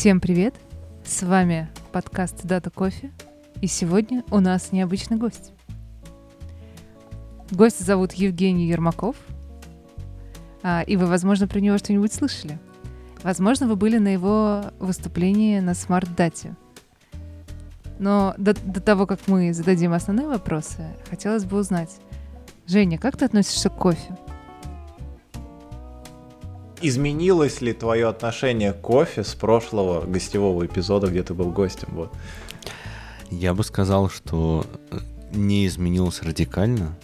Всем привет! С вами подкаст «Дата кофе», и сегодня у нас необычный гость. Гость зовут Евгений Ермаков, а, и вы, возможно, про него что-нибудь слышали. Возможно, вы были на его выступлении на смарт-дате. Но до, до того, как мы зададим основные вопросы, хотелось бы узнать, Женя, как ты относишься к кофе? Изменилось ли твое отношение к кофе с прошлого гостевого эпизода, где ты был гостем? Вот. Я бы сказал, что э, не изменилось радикально,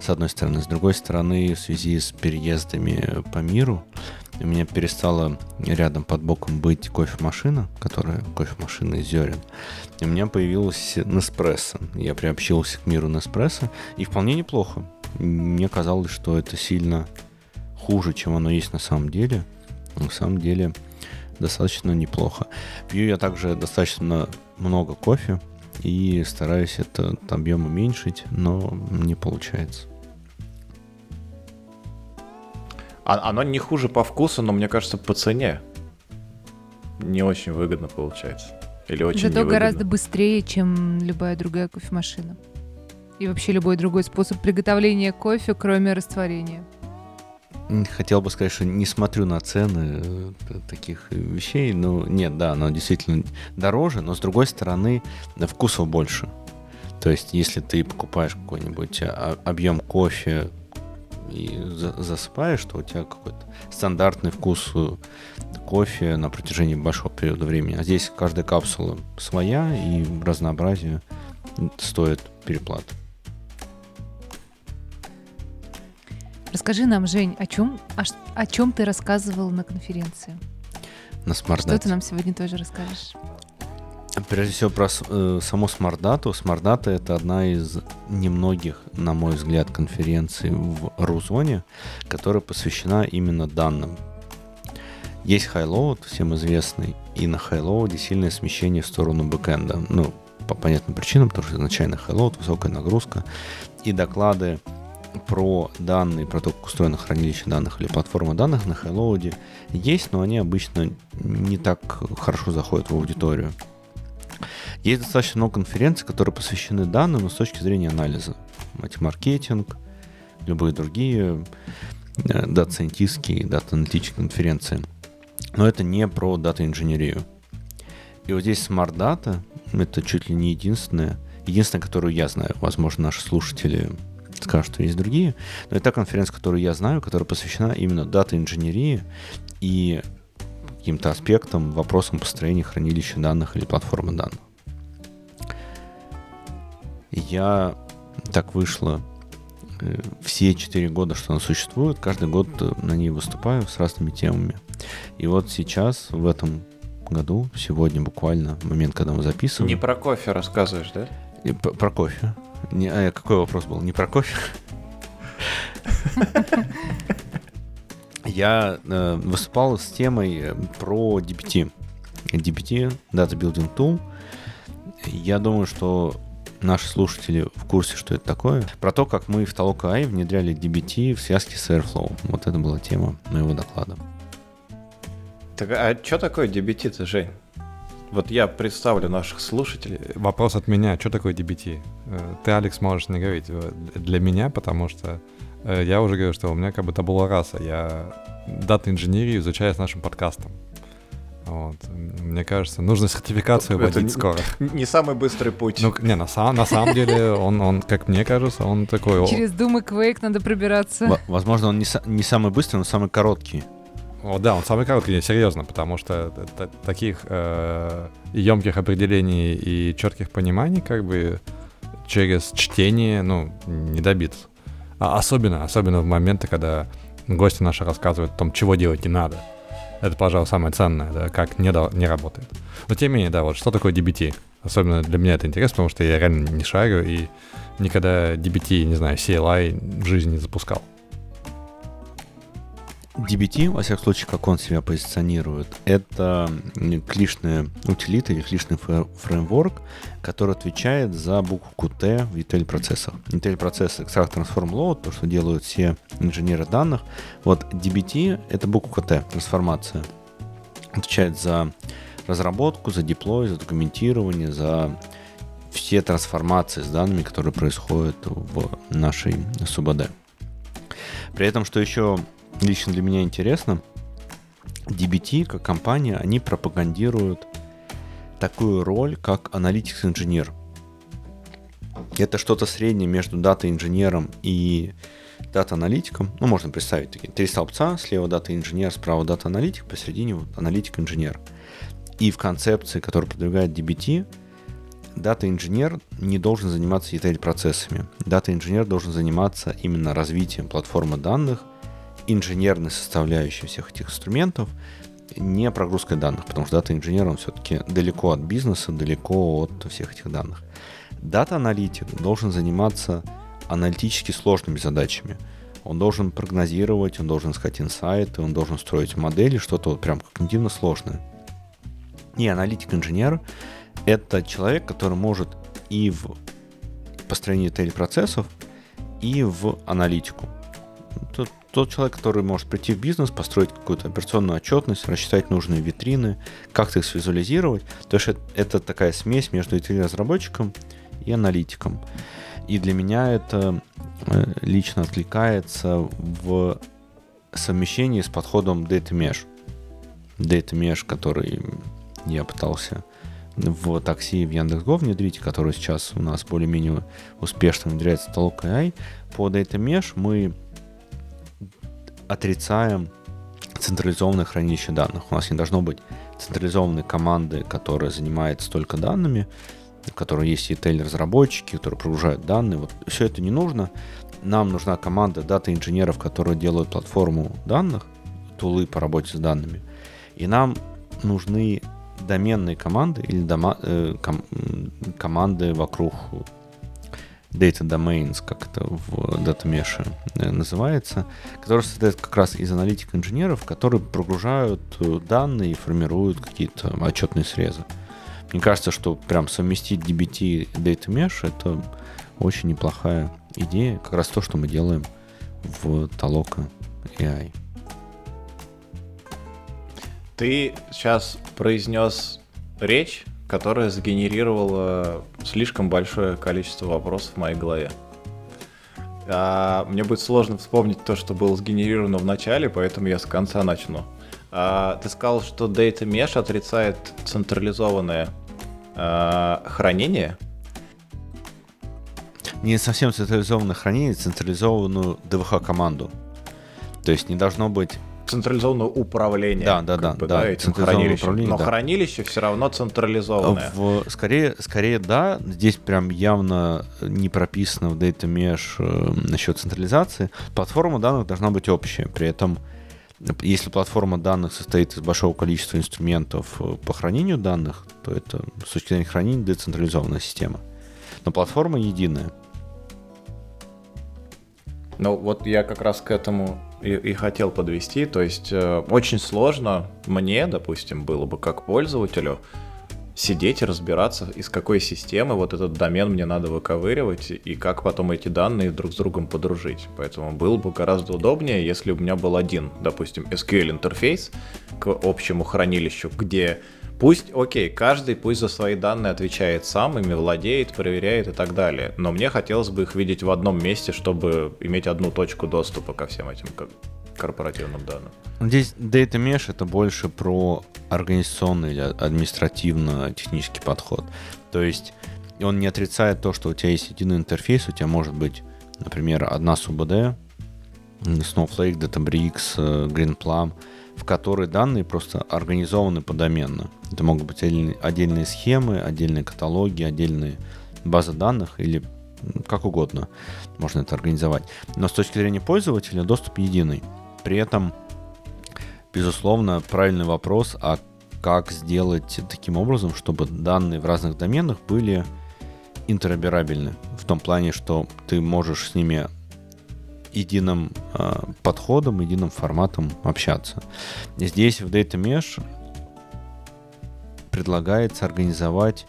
с одной стороны. С другой стороны, в связи с переездами по миру, у меня перестала рядом под боком быть кофемашина, которая кофемашина из зерен. И у меня появилась Неспрессо. Я приобщился к миру Неспрессо, и вполне неплохо. Мне казалось, что это сильно хуже, чем оно есть на самом деле. На самом деле достаточно неплохо. Пью я также достаточно много кофе и стараюсь этот объем уменьшить, но не получается. А, оно не хуже по вкусу, но мне кажется, по цене не очень выгодно получается. Или очень Зато невыгодно. гораздо быстрее, чем любая другая кофемашина. И вообще любой другой способ приготовления кофе, кроме растворения. Хотел бы сказать, что не смотрю на цены э, таких вещей. Ну, нет, да, оно действительно дороже, но с другой стороны, вкусов больше. То есть, если ты покупаешь какой-нибудь а, объем кофе и засыпаешь, то у тебя какой-то стандартный вкус э, кофе на протяжении большого периода времени. А здесь каждая капсула своя, и разнообразие стоит переплаты. Расскажи нам, Жень, о чем, о, о чем ты рассказывал на конференции? На Smart Что ты нам сегодня тоже расскажешь? Прежде всего про э, саму SmartData. SmartData это одна из немногих, на мой взгляд, конференций в ру-зоне, которая посвящена именно данным. Есть Highload, всем известный, и на Highload е сильное смещение в сторону бэкэнда. Ну, по понятным причинам, потому что изначально Highload, высокая нагрузка, и доклады про данные, про то, как устроено хранилище данных или платформа данных на Highload есть, но они обычно не так хорошо заходят в аудиторию. Есть достаточно много конференций, которые посвящены данным, с точки зрения анализа. Матемаркетинг, любые другие э, дата-сайентистские, дата-аналитические конференции. Но это не про дата-инженерию. И вот здесь Smart Data — это чуть ли не единственное, единственное, которую я знаю. Возможно, наши слушатели скажут, что есть другие. Но это та конференция, которую я знаю, которая посвящена именно дата-инженерии и каким-то аспектам, вопросам построения хранилища данных или платформы данных. Я так вышло э, все четыре года, что она существует, каждый год э, на ней выступаю с разными темами. И вот сейчас, в этом году, сегодня буквально, момент, когда мы записываем... Не про кофе рассказываешь, да? И про кофе. Не, а какой вопрос был? Не про кофе? Я э, выступал с темой э, про DBT. DBT, Data Building Tool. Я думаю, что наши слушатели в курсе, что это такое. Про то, как мы в Толока AI внедряли DBT в связке с Airflow. Вот это была тема моего доклада. Так, а что такое DBT-то, Жень? Вот я представлю наших слушателей. Вопрос от меня, что такое DBT? Э, ты, Алекс, можешь не говорить для меня, потому что э, я уже говорю, что у меня как бы табула раса. Я дата-инженерию изучаю с нашим подкастом. Вот. Мне кажется, нужно сертификацию вводить не, скоро. Не самый быстрый путь. Ну, не, на, сам, на самом деле, он, он, как мне кажется, он такой... Через Doom и Quake надо пробираться. Возможно, он не, не самый быстрый, но самый короткий. О, да, он самый короткий, серьезно, потому что таких э, емких определений и четких пониманий, как бы через чтение, ну, не добиться. А особенно, особенно в моменты, когда гости наши рассказывают о том, чего делать не надо. Это, пожалуй, самое ценное, да, как не, не работает. Но тем не менее, да, вот что такое DBT? Особенно для меня это интересно, потому что я реально не шарю и никогда DBT, не знаю, CLI в жизни не запускал. DBT, во всяком случае, как он себя позиционирует, это клишная утилита или клишный фреймворк, который отвечает за букву T в ETL процессах. ETL процесс Extract Transform Load, то, что делают все инженеры данных. Вот DBT — это буква T, трансформация. отвечает за разработку, за деплой, за документирование, за все трансформации с данными, которые происходят в нашей СУБД. При этом, что еще лично для меня интересно, DBT как компания, они пропагандируют такую роль, как analytics-инженер. Это что-то среднее между дата-инженером и дата-аналитиком. Ну, можно представить такие три столбца. Слева дата-инженер, справа дата-аналитик, посередине вот аналитик-инженер. И в концепции, которую продвигает DBT, дата-инженер не должен заниматься ETL-процессами. Дата-инженер должен заниматься именно развитием платформы данных, инженерной составляющей всех этих инструментов, не прогрузкой данных, потому что дата-инженер, он все-таки далеко от бизнеса, далеко от всех этих данных. Дата-аналитик должен заниматься аналитически сложными задачами. Он должен прогнозировать, он должен искать инсайты, он должен строить модели, что-то вот прям когнитивно сложное. И аналитик-инженер — это человек, который может и в построении телепроцессов, и в аналитику. Тот, тот человек, который может прийти в бизнес, построить какую-то операционную отчетность, рассчитать нужные витрины, как-то их свизуализировать. То есть это такая смесь между разработчиком и аналитиком. И для меня это э, лично откликается в совмещении с подходом Data Mesh. Data Mesh, который я пытался в такси в Яндекс.Го внедрить, который сейчас у нас более-менее успешно внедряется в AI. По Data Mesh мы отрицаем централизованное хранилище данных. У нас не должно быть централизованной команды, которая занимается только данными, в которой есть ETL-разработчики, которые прогружают данные. Вот все это не нужно. Нам нужна команда дата-инженеров, которые делают платформу данных, тулы по работе с данными. И нам нужны доменные команды или дома, э, ком, команды вокруг data domains, как это в Data Mesh э, называется, которые состоят как раз из аналитик-инженеров, которые прогружают э, данные и формируют какие-то отчетные срезы. Мне кажется, что прям совместить DBT и Data Mesh — это очень неплохая идея, как раз то, что мы делаем в Taloka AI. Ты сейчас произнес речь, которая сгенерировала слишком большое количество вопросов в моей голове. А, мне будет сложно вспомнить то, что было сгенерировано в начале, поэтому я с конца начну. А, ты сказал, что Data Mesh отрицает централизованное а, хранение. Не совсем централизованное хранение, централизованную DVH-команду. То есть не должно быть централизованное управление. Да, да, да, бы, да, да, этим хранилищем. Но да. хранилище все равно централизованное. В, скорее, скорее, да. Здесь прям явно не прописано в Data Mesh э, насчет централизации. Платформа данных должна быть общая. При этом, если платформа данных состоит из большого количества инструментов э, по хранению данных, то это с точки зрения хранения децентрализованная система. Но платформа единая. Ну, вот я как раз к этому и, и хотел подвести. То есть э, очень сложно мне, допустим, было бы как пользователю сидеть и разбираться, из какой системы вот этот домен мне надо выковыривать и как потом эти данные друг с другом подружить. Поэтому было бы гораздо удобнее, если у меня был один, допустим, SQL интерфейс к общему хранилищу, где Пусть, окей, каждый пусть за свои данные отвечает сам, ими владеет, проверяет и так далее. Но мне хотелось бы их видеть в одном месте, чтобы иметь одну точку доступа ко всем этим корпоративным данным. Здесь Data Mesh это больше про организационный или административно-технический подход. То есть он не отрицает то, что у тебя есть единый интерфейс, у тебя может быть, например, одна СУБД, Snowflake, Databricks, э, GreenPlum — в которой данные просто организованы подоменно. Это могут быть отдельные схемы, отдельные каталоги, отдельные базы данных или как угодно можно это организовать. Но с точки зрения пользователя доступ единый. При этом, безусловно, правильный вопрос, а как сделать таким образом, чтобы данные в разных доменах были интероперабельны. В том плане, что ты можешь с ними единым э, подходом, единым форматом общаться. Здесь в Data Mesh предлагается организовать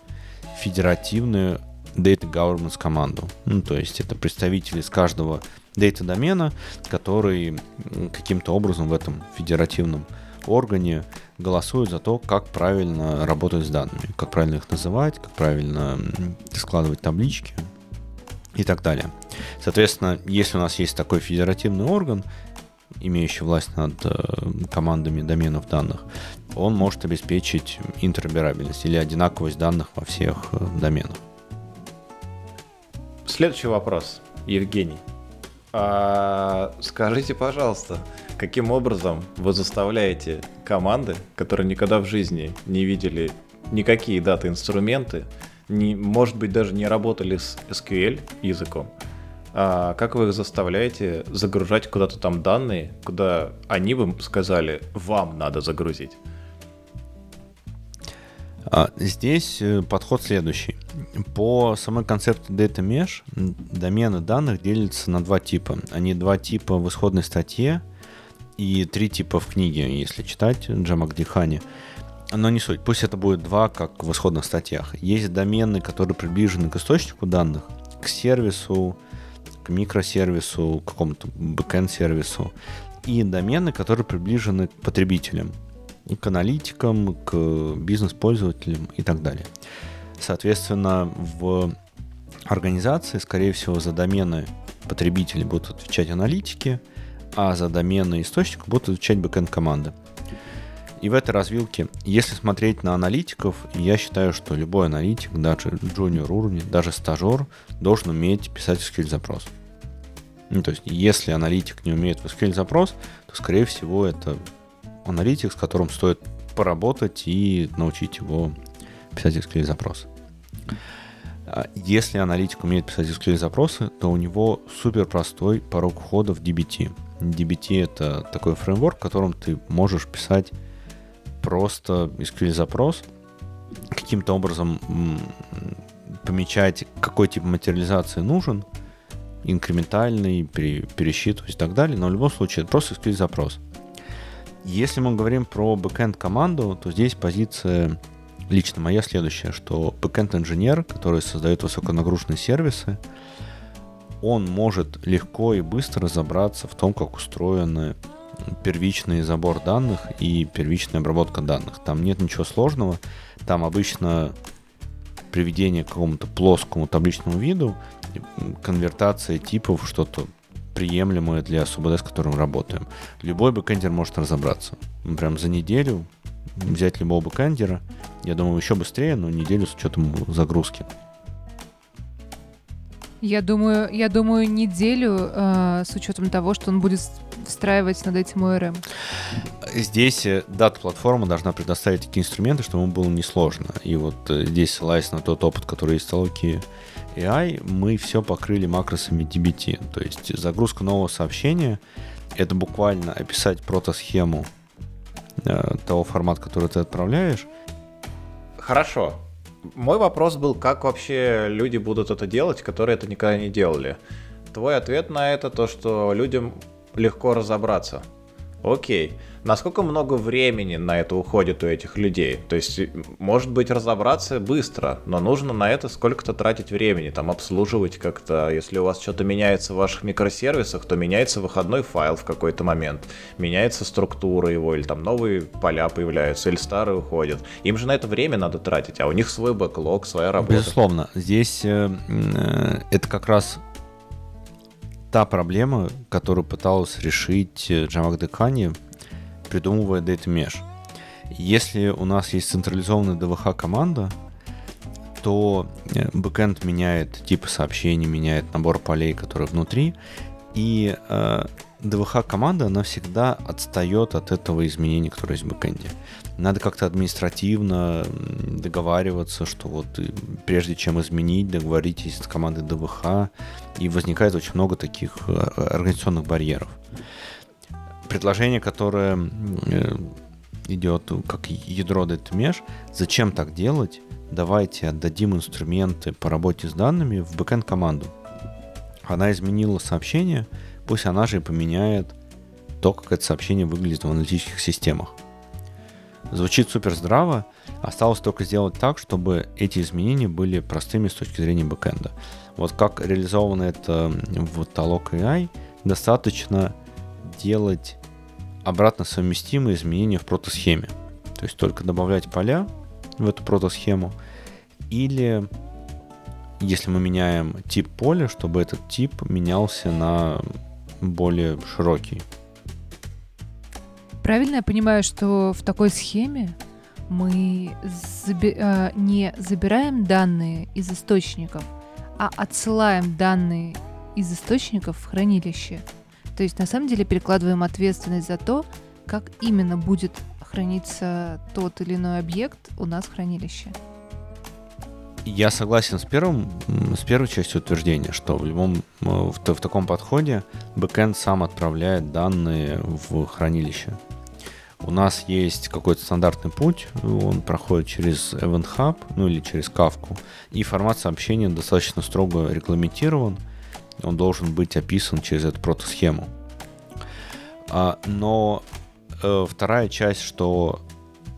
федеративную Data Governance команду. Ну, то есть это представители из каждого Data домена, который каким-то образом в этом федеративном органе голосуют за то, как правильно работать с данными, как правильно их называть, как правильно складывать таблички и так далее. Соответственно, если у нас есть такой федеративный орган, имеющий власть над э, командами доменов данных, он может обеспечить интероперабельность или одинаковость данных во всех э, доменах. Следующий вопрос, Евгений. А, скажите, пожалуйста, каким образом вы заставляете команды, которые никогда в жизни не видели никакие даты-инструменты, не, может быть, даже не работали с SQL языком, а как вы их заставляете загружать куда-то там данные, куда они бы сказали, вам надо загрузить? А, здесь э, подход следующий. По самой концепции Data Mesh домены данных делятся на два типа. Они два типа в исходной статье и три типа в книге, если читать Джамак Дихани. Но не суть. Пусть это будет два, как в исходных статьях. Есть домены, которые приближены к источнику данных, к сервису, к микросервису, к какому-то бэкэнд-сервису. И домены, которые приближены к потребителям, к аналитикам, к бизнес-пользователям и так далее. Соответственно, в организации, скорее всего, за домены потребителей будут отвечать аналитики, а за домены источника будут отвечать бэкэнд команды. И в этой развилке, если смотреть на аналитиков, я считаю, что любой аналитик, даже джуниор уровня, даже стажер, должен уметь писать SQL запрос. Ну, то есть, если аналитик не умеет в SQL запрос, то, скорее всего, это аналитик, с которым стоит поработать и научить его писать SQL запросы. А если аналитик умеет писать SQL запросы, то у него супер простой порог входа в DBT. DBT это такой фреймворк, в котором ты можешь писать просто SQL запрос, каким-то образом помечать, какой тип материализации нужен, инкрементальный, пересчитывать и так далее, но в любом случае это просто SQL запрос. Если мы говорим про backend команду, то здесь позиция лично моя следующая, что backend инженер, который создает высоконагруженные сервисы, он может легко и быстро разобраться в том, как устроены первичный забор данных и первичная обработка данных. Там нет ничего сложного. Там обычно приведение к какому-то плоскому табличному виду, конвертация типов, что-то приемлемое для СУБД, с которым работаем. Любой бэкэндер может разобраться. Прям за неделю взять любого бэкэндера, я думаю, еще быстрее, но неделю с учетом загрузки. Я думаю, я думаю неделю э, с учетом того, что он будет встраивать над этим ORM. Здесь э, дата-платформа должна предоставить такие инструменты, чтобы ему было несложно. И вот э, здесь, ссылаясь на тот опыт, который есть в Столоке AI, мы все покрыли макросами DBT. То есть загрузка нового сообщения — это буквально описать протосхему э, того формата, который ты отправляешь. Хорошо. Мой вопрос был, как вообще люди будут это делать, которые это никогда не делали. Твой ответ на это то, что людям легко разобраться. Окей. Насколько много времени на это уходит у этих людей? То есть, может быть, разобраться быстро, но нужно на это сколько-то тратить времени, там обслуживать как-то. Если у вас что-то меняется в ваших микросервисах, то меняется выходной файл в какой-то момент, меняется структура его, или там новые поля появляются, или старые уходят. Им же на это время надо тратить, а у них свой бэклог, своя работа. Безусловно. Здесь э, э, это как раз та проблема, которую пыталась решить э, Джамак Декани, придумывая Data Mesh. Если у нас есть централизованная DVH-команда, то э, бэкэнд меняет типы сообщений, меняет набор полей, которые внутри, и э, DVH-команда, она всегда отстает от этого изменения, которое есть в бэкэнде. Надо как-то административно договариваться, что вот э, прежде чем изменить, договоритесь с командой DVH, и возникает очень много таких э, организационных барьеров. Предложение, которое э, идет как ядро DataMesh, зачем так делать? Давайте отдадим инструменты по работе с данными в бэкэнд-команду. Она изменила сообщение, пусть она же и поменяет то, как это сообщение выглядит в аналитических системах. Звучит супер здраво, осталось только сделать так, чтобы эти изменения были простыми с точки зрения бэкэнда. Вот как реализовано это в Talok AI, достаточно делать обратно совместимые изменения в протосхеме. То есть только добавлять поля в эту протосхему. Или если мы меняем тип поля, чтобы этот тип менялся на более широкий. Правильно я понимаю, что в такой схеме мы заби- э, не забираем данные из источников, а отсылаем данные из источников в хранилище. То есть на самом деле перекладываем ответственность за то, как именно будет храниться тот или иной объект у нас в хранилище. Я согласен с первым, с первой частью утверждения, что в любом в, в таком подходе бэкэнд сам отправляет данные в хранилище. У нас есть какой-то стандартный путь, он проходит через Event Hub, ну или через Kafka, и формат сообщения достаточно строго регламентирован, он должен быть описан через эту протосхему. А, но э, вторая часть, что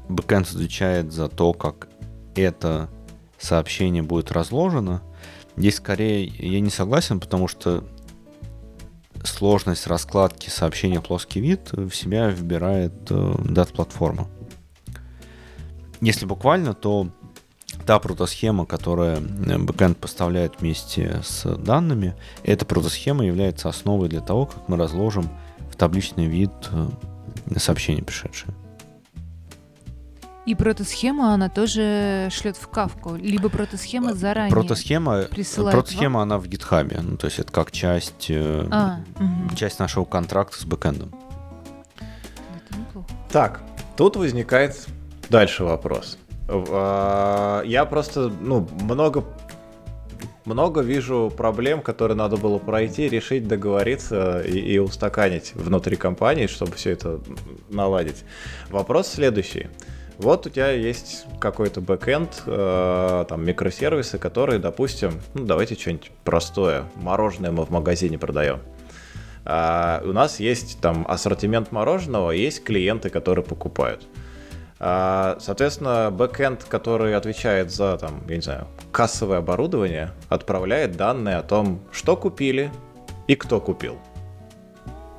бэкэнд отвечает за то, как это сообщение будет разложено, здесь скорее я не согласен, потому что сложность раскладки сообщения плоский вид в себя вбирает э, дат-платформа. Если буквально, то та протосхема, которая э, бэкэнд поставляет вместе с данными, эта протосхема является основой для того, как мы разложим в табличный вид э, сообщение пришедшее. И протосхема она тоже шлет в кавку, либо протосхема заранее. Протосхема, протосхема она в гитхабе, ну то есть это как часть, э, а, угу. часть нашего контракта с бэкэндом. Так, тут возникает дальше вопрос. А, я просто, ну, много много вижу проблем, которые надо было пройти, решить, договориться и, и устаканить внутри компании, чтобы все это наладить. Вопрос следующий. Вот у тебя есть какой-то бэкэнд, э, там микросервисы, которые, допустим, ну давайте что-нибудь простое, мороженое мы в магазине продаем. А, у нас есть там ассортимент мороженого, есть клиенты, которые покупают. А, соответственно, бэкэнд, который отвечает за, там, я не знаю, кассовое оборудование, отправляет данные о том, что купили и кто купил.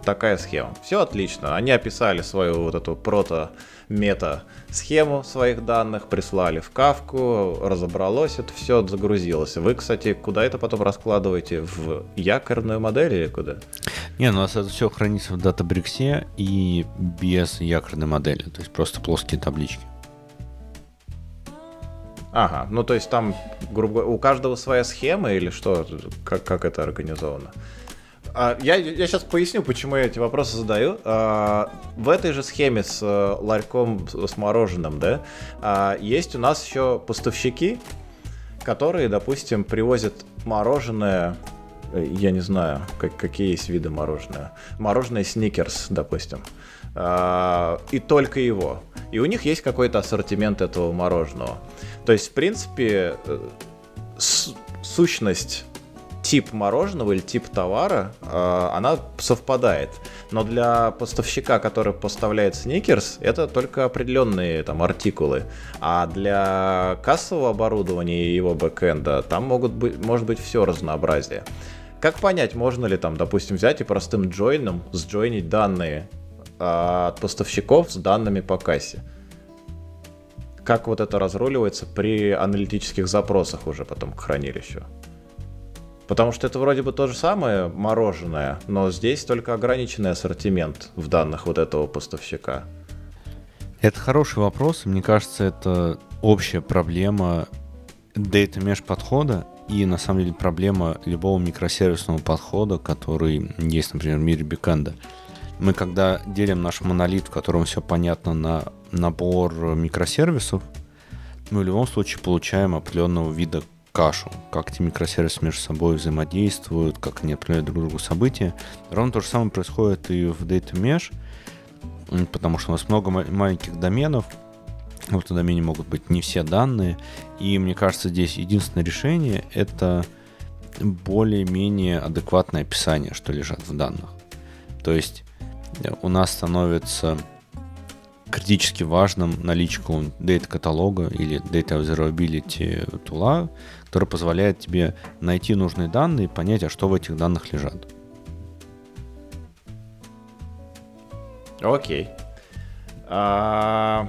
Такая схема. Все отлично. Они описали свою вот эту прото мета-схему своих данных, прислали в кавку, разобралось это все, загрузилось. Вы, кстати, куда это потом раскладываете? В якорную модель или куда? Не, ну, у нас это все хранится в датабриксе и без якорной модели, то есть просто плоские таблички. Ага, ну то есть там, грубо у каждого своя схема или что? Как, как это организовано? А, я, я сейчас поясню, почему я эти вопросы задаю. А, в этой же схеме с э, ларьком с мороженым, да, а, есть у нас еще поставщики, которые, допустим, привозят мороженое, э, я не знаю, как, какие есть виды мороженого. Мороженое сникерс, допустим. И только его. И у них есть какой-то ассортимент этого мороженого. То есть, в принципе, э, сущность тип мороженого или тип товара, э, она совпадает. Но для поставщика, который поставляет сникерс, это только определенные там артикулы. А для кассового оборудования и его бэкэнда там могут быть, может быть все разнообразие. Как понять, можно ли там, допустим, взять и простым джойном сджойнить данные э, от поставщиков с данными по кассе? Как вот это разруливается при аналитических запросах уже потом к хранилищу? Потому что это вроде бы то же самое мороженое, но здесь только ограниченный ассортимент в данных вот этого поставщика. Это хороший вопрос. Мне кажется, это общая проблема Data Mesh подхода и на самом деле проблема любого микросервисного подхода, который есть, например, в мире бэкэнда. Мы когда делим наш монолит, в котором все понятно на набор микросервисов, мы в любом случае получаем определенного вида кашу, как эти микросервисы между собой взаимодействуют, как они отправляют друг другу события. Ровно то же самое происходит и в Data Mesh, потому что у нас много маленьких доменов, в этом домене могут быть не все данные, и мне кажется, здесь единственное решение — это более-менее адекватное описание, что лежат в данных. То есть э, у нас становится критически важным наличку Data каталога или Data Observability тула, который позволяет тебе найти нужные данные и понять, а что в этих данных лежат. Окей. А,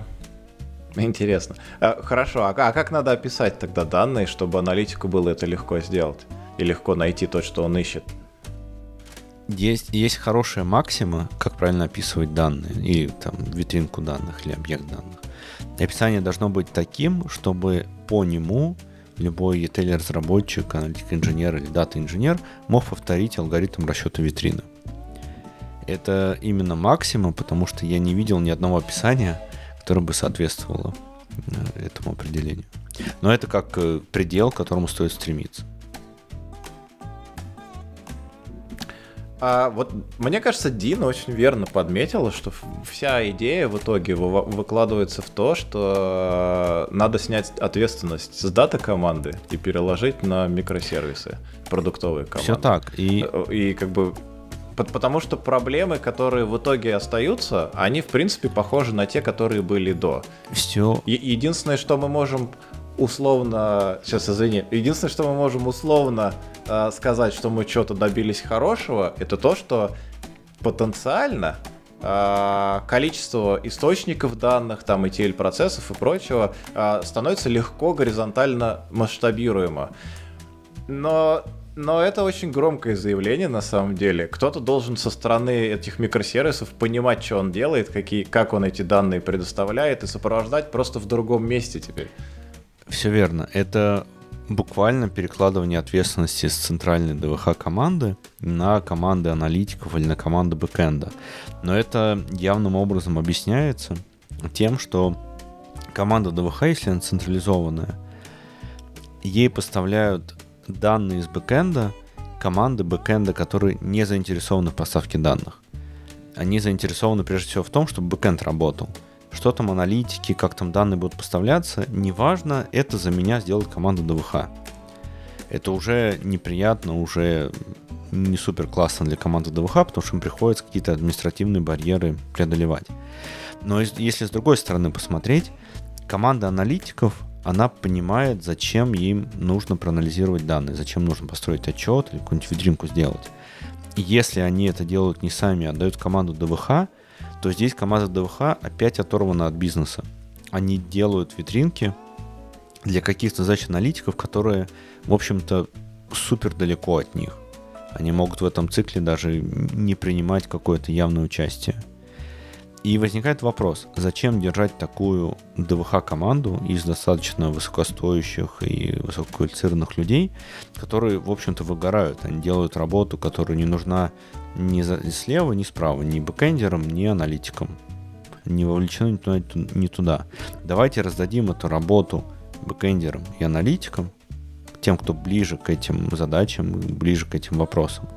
Интересно. А, хорошо, а, а как надо описать тогда данные, чтобы аналитику было это легко сделать? И легко найти то, что он ищет? Есть, есть хорошая максима, как правильно описывать данные, или там витринку данных, или объект данных. описание должно быть таким, чтобы по нему любой ETL-разработчик, аналитик-инженер или дата-инженер мог повторить алгоритм расчета витрины. Это именно максимум, потому что я не видел ни одного описания, которое бы соответствовало э, этому определению. Но это как э, предел, к которому стоит стремиться. А вот мне кажется, Дина очень верно подметила, что вся идея в итоге выкладывается в то, что э, надо снять ответственность с дата команды и переложить на микросервисы, продуктовые команды. Все так. И, и как бы потому что проблемы, которые в итоге остаются, они, в принципе, похожи на те, которые были до. Все. Е- единственное, что мы можем условно, сейчас извини, единственное, что мы можем условно э, сказать, что мы что-то добились хорошего, это то, что потенциально э, количество источников данных, там ETL процессов и прочего э, становится легко горизонтально масштабируемо. Но но это очень громкое заявление на самом деле. Кто-то должен со стороны этих микросервисов понимать, что он делает, какие, как он эти данные предоставляет, и сопровождать просто в другом месте теперь. Все верно. Это буквально перекладывание ответственности с центральной ДВХ команды на команды аналитиков или на команды бэкэнда. Но это явным образом объясняется тем, что команда DWH, если она централизованная, ей поставляют данные из бэкэнда команды бэкэнда, которые не заинтересованы в поставке данных. Они заинтересованы прежде всего в том, чтобы бэкэнд работал. Что там аналитики, как там данные будут поставляться, неважно, это за меня сделает команда DWH. Это уже неприятно, уже не супер классно для команды DWH, потому что им приходится какие-то административные барьеры преодолевать. Но если с другой стороны посмотреть, команда аналитиков она понимает, зачем им нужно проанализировать данные, зачем нужно построить отчет или какую-нибудь витринку сделать. И если они это делают не сами, а дают команду ДВХ, то здесь команда ДВХ опять оторвана от бизнеса. Они делают витринки для каких-то задач аналитиков, которые, в общем-то, супер далеко от них. Они могут в этом цикле даже не принимать какое-то явное участие. И возникает вопрос, зачем держать такую DWH-команду из достаточно высокостоящих и высококвалифицированных людей, которые, в общем-то, выгорают. Они делают работу, которая не нужна ни слева, ни справа, ни бэкэндерам, ни аналитикам. Не вовлечены ни туда. Давайте раздадим эту работу бэкэндерам и аналитикам, тем, кто ближе к этим задачам, ближе к этим вопросам.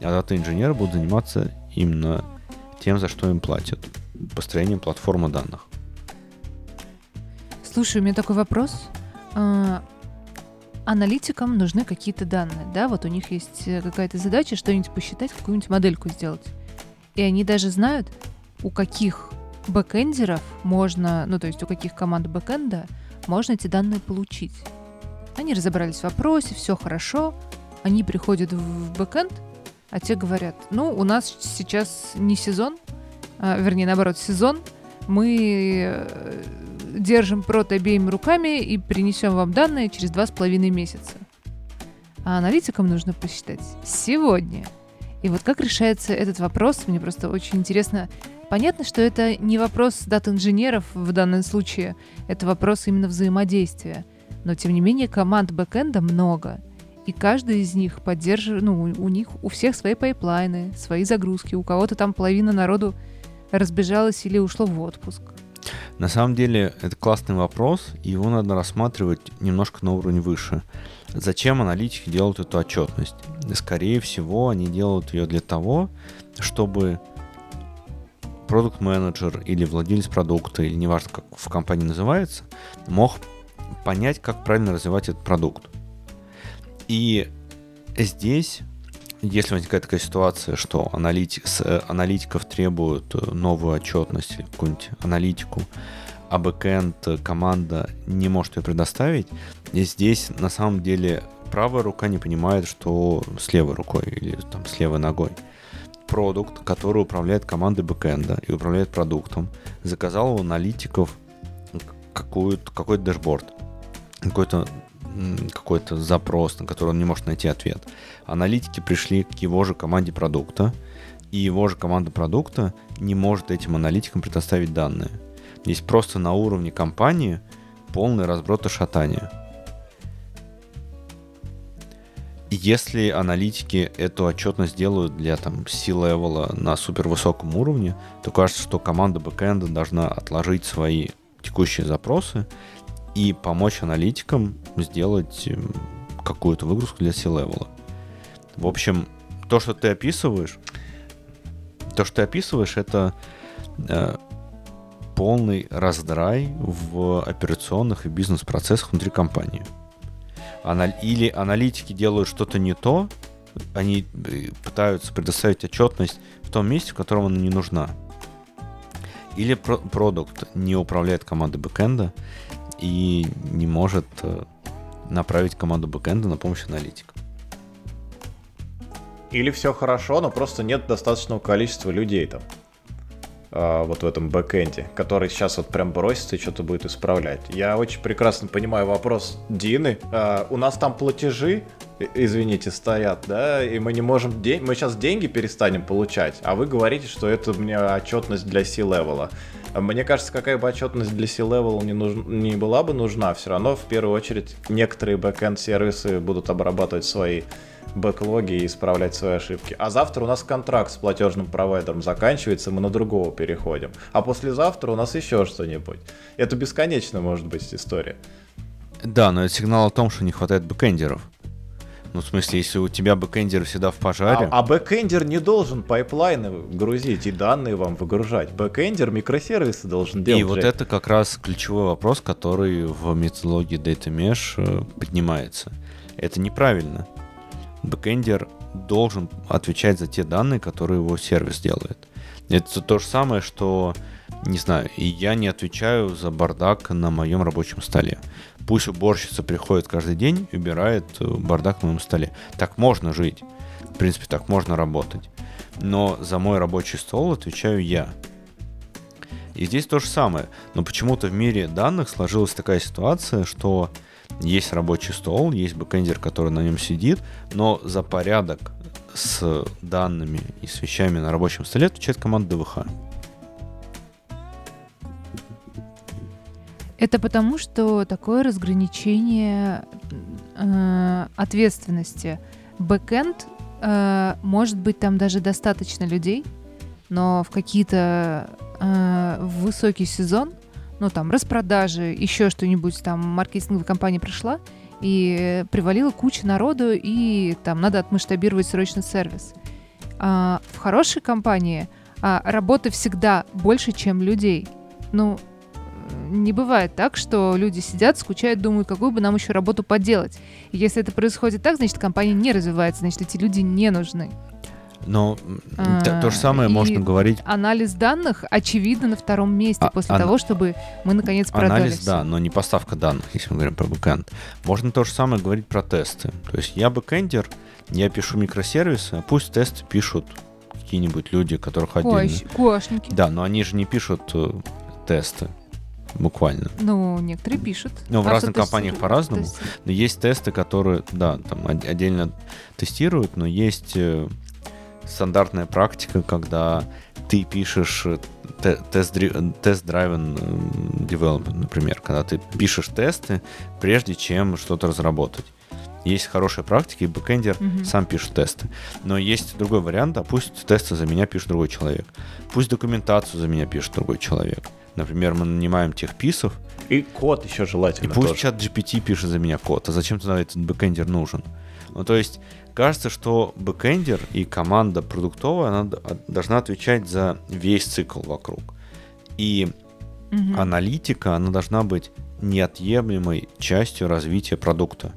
А дата-инженеры будут заниматься именно тем, за что им платят построением платформы данных. Слушай, у меня такой вопрос. А, аналитикам нужны какие-то данные, да? Вот у них есть э, какая-то задача что-нибудь посчитать, какую-нибудь модельку сделать. И они даже знают, у каких бэкэндеров можно, ну то есть у каких команд бэкэнда можно эти данные получить. Они разобрались в вопросе, все хорошо, они приходят в бэкэнд, а те говорят, ну, у нас сейчас не сезон, вернее, наоборот, сезон, мы э, держим прот обеими руками и принесем вам данные через два с половиной месяца. А аналитикам нужно посчитать сегодня. И вот как решается этот вопрос, мне просто очень интересно. Понятно, что это не вопрос дат-инженеров в данном случае, это вопрос именно взаимодействия. Но, тем не менее, команд бэкэнда много. И каждый из них поддерживает, ну, у них у всех свои пайплайны, свои загрузки. У кого-то там половина народу разбежалось или ушло в отпуск? На самом деле это классный вопрос, и его надо рассматривать немножко на уровень выше. Зачем аналитики делают эту отчетность? Скорее всего, они делают ее для того, чтобы продукт-менеджер или владелец продукта, или неважно, как в компании называется, мог понять, как правильно развивать этот продукт. И здесь если возникает такая ситуация, что аналитик, с, э, аналитиков требуют э, новую отчетность или какую-нибудь аналитику, а бэкэнд э, команда не может ее предоставить, и здесь на самом деле правая рука не понимает, что с левой рукой или там с левой ногой. Продукт, который управляет командой бэкэнда и управляет продуктом, заказал у аналитиков какой-то дэшборд, какой-то какой-то запрос, на который он не может найти ответ. Аналитики пришли к его же команде продукта, и его же команда продукта не может этим аналитикам предоставить данные. Здесь просто на уровне компании полный разброд и шатание. Если аналитики эту отчетность делают для там C-level а на супер высоком уровне, то кажется, что команда бэкэнда должна отложить свои текущие запросы и помочь аналитикам сделать эм, какую-то выгрузку для C-level а. В общем, то, что ты описываешь, то, что ты описываешь, это э, полный раздрай в операционных и бизнес-процессах внутри компании. Анал... Или аналитики делают что-то не то, они э, пытаются предоставить отчетность в том месте, в котором она не нужна. Или про- продукт не управляет командой бэкэнда и не может э, направить команду бэкэнда на помощь аналитикам. Или все хорошо, но просто нет достаточного количества людей там. А, вот в этом бэкэнде, который сейчас вот прям бросится и что-то будет исправлять. Я очень прекрасно понимаю вопрос Дины. А, у нас там платежи, извините, стоят, да, и мы не можем, день, мы сейчас деньги перестанем получать, а вы говорите, что это мне отчетность для C-level а. Мне кажется, какая бы отчетность для C-level не, нуж... не была бы нужна, все равно в первую очередь некоторые бэкэнд сервисы будут обрабатывать свои бэклоги и исправлять свои ошибки. А завтра у нас контракт с платежным провайдером заканчивается, мы на другого переходим. А послезавтра у нас еще что-нибудь. Это бесконечно может быть история. Да, но это сигнал о том, что не хватает бэкэндеров. Ну, в смысле, если у тебя бэкэндер всегда в пожаре... А, а бэкэндер не должен пайплайны грузить и данные вам выгружать. Бэкэндер микросервисы должен делать. И вот это как раз ключевой вопрос, который в методологии Data Mesh э, поднимается. Это неправильно бэкэндер должен отвечать за те данные, которые его сервис делает. Это то же самое, что, не знаю, и я не отвечаю за бардак на моем рабочем столе. Пусть уборщица приходит каждый день и убирает э, бардак на моем столе. Так можно жить. В принципе, так можно работать. Но за мой рабочий стол отвечаю я. И здесь то же самое. Но почему-то в мире данных сложилась такая ситуация, что есть рабочий стол, есть бэкэндер, который на нем сидит, но за порядок с данными и с вещами на рабочем столе отвечает команда DWH. Это потому, что такое разграничение э, ответственности. Бэкэнд э, может быть там даже достаточно людей, но в какие-то э, высокий сезон ну, там, распродажи, еще что-нибудь, там, маркетинговая компания пришла, и привалила куча народу, и там надо отмасштабировать срочно сервис. А в хорошей компании а, работы всегда больше, чем людей. Ну, не бывает так, что люди сидят, скучают, думают, какую бы нам еще работу поделать. И если это происходит так, значит, компания не развивается, значит, эти люди не нужны. Но а, то, же самое можно говорить. Анализ данных, очевидно, на втором месте а, после ан... того, чтобы мы наконец продали. Анализ, все. да, но не поставка данных, если мы говорим про бэкэнд. Можно то же самое говорить про тесты. То есть я бэкэндер, я пишу микросервисы, а пусть тесты пишут какие-нибудь люди, которых отдельно. Кошники. Да, но они же не пишут э, тесты буквально. Ну, некоторые пишут. Ну, в разных компаниях по-разному. Но есть тесты, которые, да, там отдельно тестируют, но есть э, стандартная практика, когда ты пишешь тест-драйвен development, например, когда ты пишешь тесты, прежде чем что-то разработать. Есть хорошая практика, и бэкэндер mm-hmm. сам пишет тесты. Но есть другой вариант, а пусть тесты за меня пишет другой человек. Пусть документацию за меня пишет другой человек. Например, мы нанимаем техписов. И код еще желательно. И пусть тоже. ChatGPT пишет за меня код. А зачем тогда этот бэкэндер нужен? Ну, то есть кажется, что бэкэндер и команда продуктовая, она должна отвечать за весь цикл вокруг. И угу. аналитика, она должна быть неотъемлемой частью развития продукта.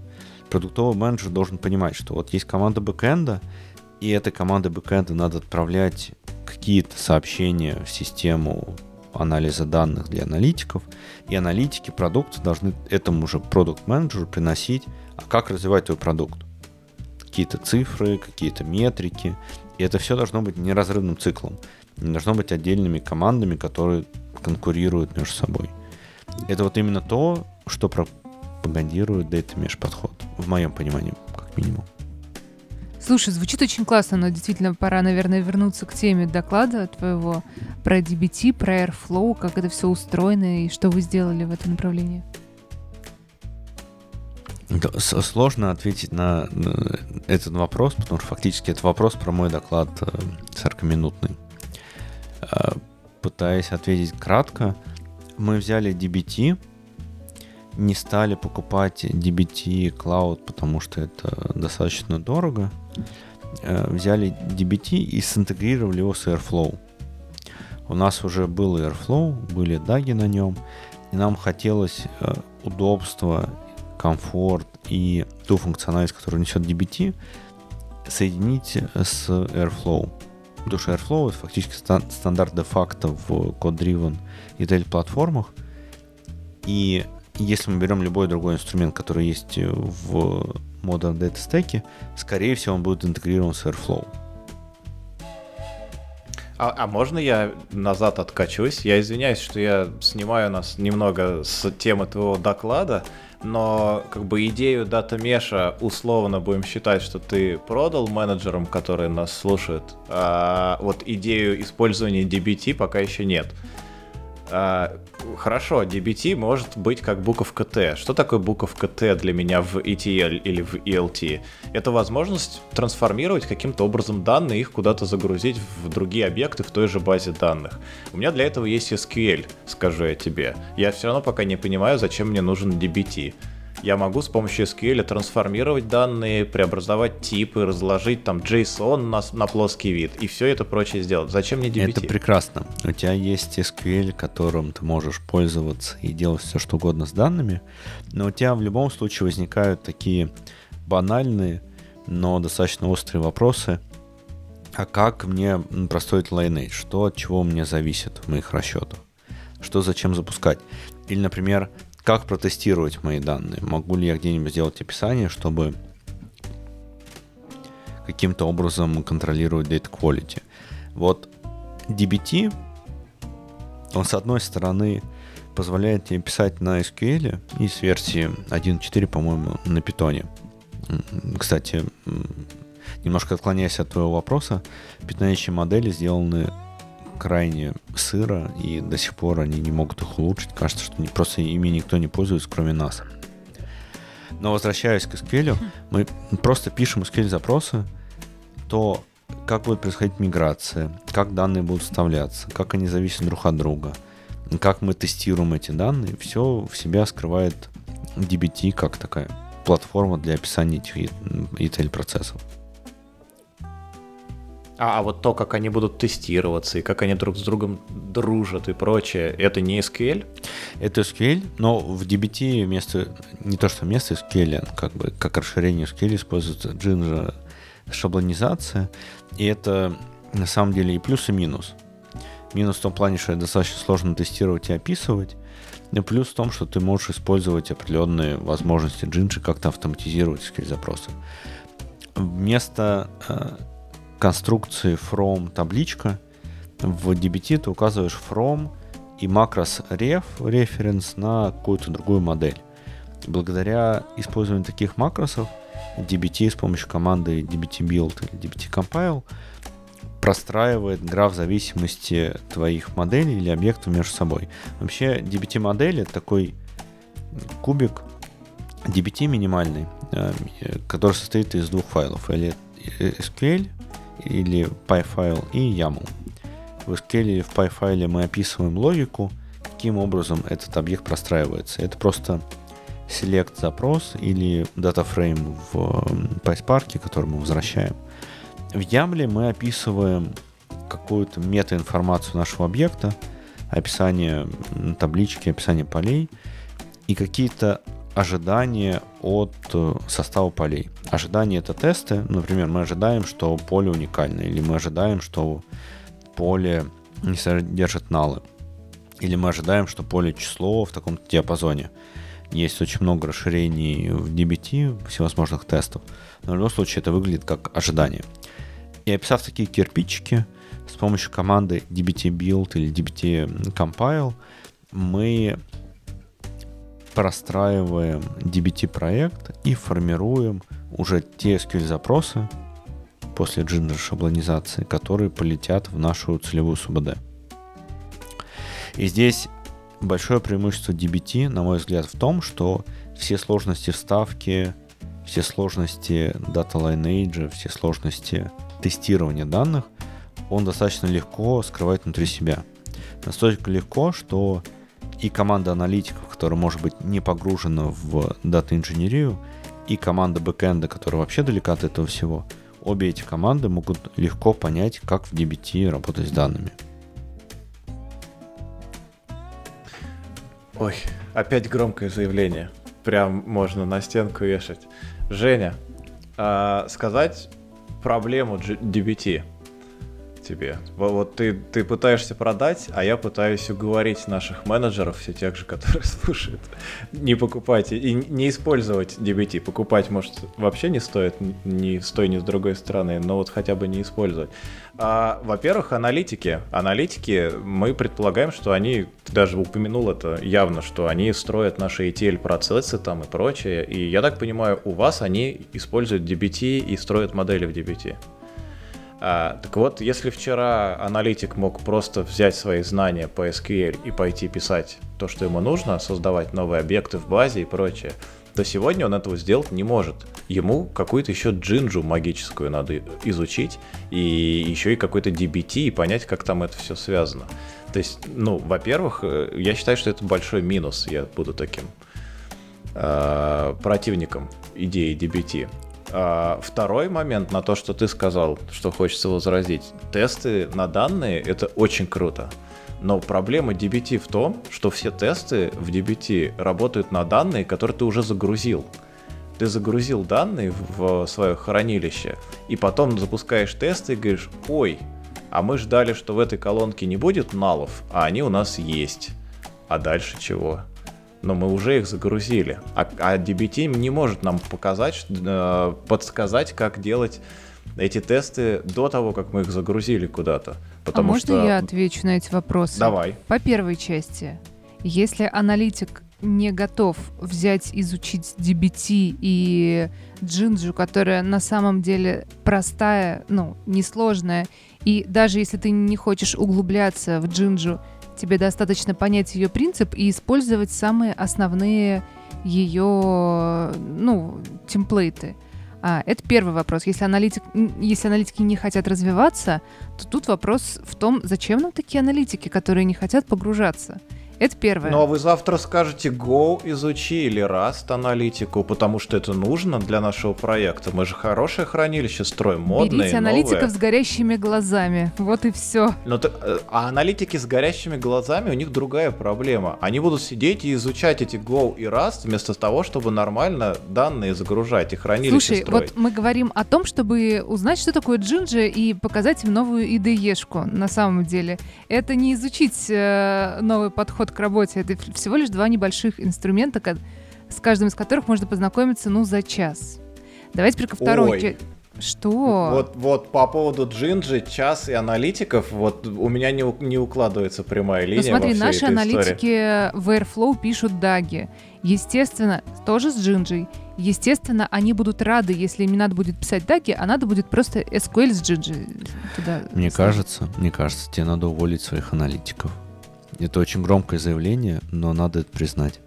Продуктовый менеджер должен понимать, что вот есть команда бэкэнда, и этой команде бэкэнда надо отправлять какие-то сообщения в систему анализа данных для аналитиков, и аналитики продукта должны этому же продукт-менеджеру приносить, а как развивать твой продукт какие-то цифры, какие-то метрики. И это все должно быть неразрывным циклом. Не должно быть отдельными командами, которые конкурируют между собой. Это вот именно то, что пропагандирует Data Mesh подход, в моем понимании, как минимум. Слушай, звучит очень классно, но действительно пора, наверное, вернуться к теме доклада твоего про DBT, про Airflow, как это все устроено и что вы сделали в этом направлении. Сложно ответить на этот вопрос, потому что фактически это вопрос про мой доклад 40-минутный. Э, а, пытаясь ответить кратко, мы взяли DBT, не стали покупать DBT Cloud, потому что это достаточно дорого. Э, взяли DBT и синтегрировали его с Airflow. У нас уже был Airflow, были даги на нем, и нам хотелось э, удобства, комфорт и ту функциональность, которую несет DBT, соединить с Airflow. Потому что Airflow это фактически стандарт де-факто в код-driven ETL платформах. И если мы берем любой другой инструмент, который есть в Modern Data Stack, скорее всего, он будет интегрирован с Airflow. А, а можно я назад откачусь? Я извиняюсь, что я снимаю нас немного с темы твоего доклада, но как бы идею дата меша условно будем считать, что ты продал менеджерам, которые нас слушают. А вот идею использования DBT пока еще нет. А, хорошо, DBT может быть как буковка T. Что такое буковка T для меня в ETL или в ELT? Это возможность трансформировать каким-то образом данные, их куда-то загрузить в другие объекты в той же базе данных. У меня для этого есть SQL, скажу я тебе. Я все равно пока не понимаю, зачем мне нужен DBT я могу с помощью SQL трансформировать данные, преобразовать типы, разложить там JSON на, на плоский вид и все это прочее сделать. Зачем мне DBT? Это прекрасно. У тебя есть SQL, которым ты можешь пользоваться и делать все, что угодно с данными, но у тебя в любом случае возникают такие банальные, но достаточно острые вопросы. А как мне простроить Lineage? Что от чего мне зависит в моих расчетах? Что зачем запускать? Или, например, как протестировать мои данные? Могу ли я где-нибудь сделать описание, чтобы каким-то образом контролировать data quality? Вот DBT, он с одной стороны позволяет тебе писать на SQL и с версии 1.4, по-моему, на Python. Кстати, немножко отклоняясь от твоего вопроса, питающие модели сделаны крайне сыро, и до сих пор они не могут их улучшить. Кажется, что просто ими никто не пользуется, кроме нас. Но возвращаясь к SQL, мы просто пишем SQL-запросы, то как будет происходить миграция, как данные будут вставляться, как они зависят друг от друга, как мы тестируем эти данные, все в себя скрывает DBT как такая платформа для описания этих ETL-процессов. А, а вот то, как они будут тестироваться, и как они друг с другом дружат и прочее, это не SQL? Это SQL, но в DBT вместо, не то что вместо SQL, как бы как расширение SQL используется Jinja шаблонизация, и это на самом деле и плюс, и минус. Минус в том плане, что это достаточно сложно тестировать и описывать, и плюс в том, что ты можешь использовать определенные возможности Jinja как-то автоматизировать SQL-запросы. Вместо э, конструкции from табличка. В DBT ты указываешь from и макрос ref, reference на какую-то другую модель. Благодаря использованию таких макросов DBT с помощью команды dbt build или dbt compile простраивает граф зависимости твоих моделей или объектов между собой. Вообще DBT модель это такой кубик DBT минимальный, э, который состоит из двух файлов. Или SQL или PyFile и YAML. В SQL или в PyFile мы описываем логику, каким образом этот объект простраивается. Это просто select запрос или датафрейм в PySpark, который мы возвращаем. В YAML мы описываем какую-то метаинформацию нашего объекта, описание таблички, описание полей и какие-то ожидания от э, состава полей. Ожидания это тесты. Например, мы ожидаем, что поле уникальное, или мы ожидаем, что поле не содержит налы. Или мы ожидаем, что поле число в таком диапазоне. Есть очень много расширений в DBT, всевозможных тестов. Но в любом случае это выглядит как ожидание. И описав такие кирпичики, с помощью команды dbt build или dbt compile, мы простраиваем DBT-проект и формируем уже те SQL-запросы после Ginger шаблонизации, которые полетят в нашу целевую СУБД. И здесь большое преимущество DBT, на мой взгляд, в том, что все сложности вставки, все сложности Data Lineage, все сложности тестирования данных, он достаточно легко скрывает внутри себя. Настолько легко, что и команда аналитиков, которая может быть не погружена в дата-инженерию, и команда бэкэнда, которая вообще далека от этого всего, обе эти команды могут легко понять, как в DBT работать с данными. Ой, опять громкое заявление. Прям можно на стенку вешать. Женя, а, сказать проблему DBT тебе. Вот ты, ты пытаешься продать, а я пытаюсь уговорить наших менеджеров, все тех же, которые слушают, не покупать и не использовать DBT. Покупать, может, вообще не стоит ни с той, ни с другой стороны, но вот хотя бы не использовать. А, во-первых, аналитики. Аналитики, мы предполагаем, что они, ты даже упомянул это явно, что они строят наши ETL-процессы там и прочее. И я так понимаю, у вас они используют DBT и строят модели в DBT. А, так вот, если вчера аналитик мог просто взять свои знания по SQL и пойти писать то, что ему нужно, создавать новые объекты в базе и прочее, то сегодня он этого сделать не может. Ему какую-то еще джинджу магическую надо изучить, и еще и какой-то DBT, и понять, как там это все связано. То есть, ну, во-первых, э, я считаю, что это большой минус, я буду таким э, противником идеи DBT. А, второй момент на то, что ты сказал, что хочется возразить. Тесты на данные — это очень круто. Но проблема DBT в том, что все тесты в DBT работают на данные, которые ты уже загрузил. Ты загрузил данные в свое хранилище, и потом запускаешь тесты и говоришь, ой, а мы ждали, что в этой колонке не будет налов, а они у нас есть. А дальше чего? Но мы уже их загрузили. А, а DBT не может нам показать, э, подсказать, как делать эти тесты до того, как мы их загрузили куда-то. Потому а можно что... я отвечу на эти вопросы? Давай. По первой части. Если аналитик не готов взять, изучить DBT и джинджу, которая на самом деле простая, ну, несложная, и даже если ты не хочешь углубляться в джинджу, тебе достаточно понять ее принцип и использовать самые основные ее, ну, темплейты. А, это первый вопрос. Если, аналитик, если аналитики не хотят развиваться, то тут вопрос в том, зачем нам такие аналитики, которые не хотят погружаться. Это первое. Ну а вы завтра скажете Go изучи или Rust аналитику, потому что это нужно для нашего проекта. Мы же хорошее хранилище строим, модное, Берите аналитиков новое. с горящими глазами. Вот и все. Но, э, а аналитики с горящими глазами, у них другая проблема. Они будут сидеть и изучать эти Go и Rust вместо того, чтобы нормально данные загружать и хранилище Слушай, строить. вот мы говорим о том, чтобы узнать, что такое Джинджи и показать им новую IDE-шку на самом деле. Это не изучить э, новый подход к работе. Это всего лишь два небольших инструмента, с каждым из которых можно познакомиться, ну, за час. Давайте теперь ко второй. Ой. Что? Вот, вот по поводу Джинджи, час и аналитиков, вот у меня не, не укладывается прямая линия. Ну смотри, наши аналитики истории. в Airflow пишут даги. Естественно, тоже с Джинджей. Естественно, они будут рады, если им не надо будет писать даги, а надо будет просто SQL с Джинджи туда. Мне ставить. кажется, мне кажется, тебе надо уволить своих аналитиков. Это очень громкое заявление, но надо это признать.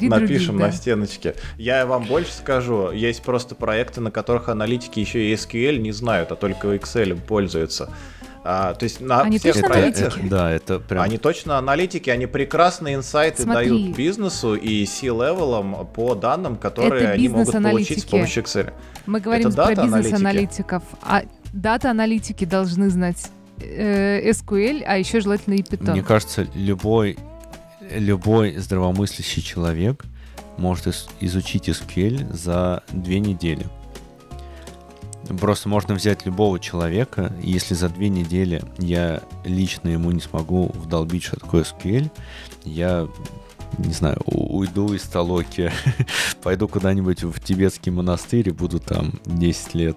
Напишем на стеночке. Я вам больше скажу, есть просто проекты, на которых аналитики еще и SQL не знают, а только Excel пользуются. А, то есть на они всех проектах... Да, это прям... Они точно аналитики, они прекрасные инсайты Смотри. дают бизнесу и C-левелам по данным, которые это они могут получить с помощью Excel. Мы говорим это про бизнес-аналитиков, а дата-аналитики должны знать SQL, а еще желательно и Python. Мне кажется, любой, любой здравомыслящий человек может изучить SQL за две недели. Просто можно взять любого человека, если за две недели я лично ему не смогу вдолбить, что такое SQL, я не знаю, уйду из Толоки, пойду куда-нибудь в тибетский монастырь и буду там 10 лет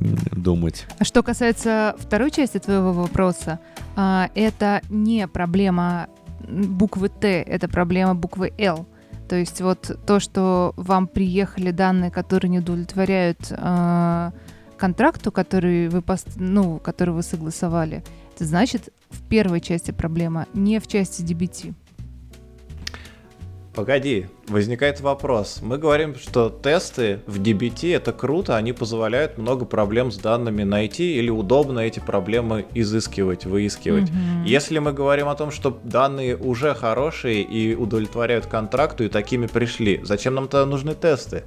думать. А что касается второй части твоего вопроса, а, это не проблема буквы Т, это проблема буквы Л. То есть вот то, что вам приехали данные, которые не удовлетворяют э, контракту, который вы, ну, который вы согласовали, это значит в первой части проблема, не в части DBT. Погоди, возникает вопрос. Мы говорим, что тесты в DBT это круто, они позволяют много проблем с данными найти или удобно эти проблемы изыскивать, выискивать. Мгм. Если мы говорим о том, что данные уже хорошие и удовлетворяют контракту и такими пришли, зачем нам тогда нужны тесты?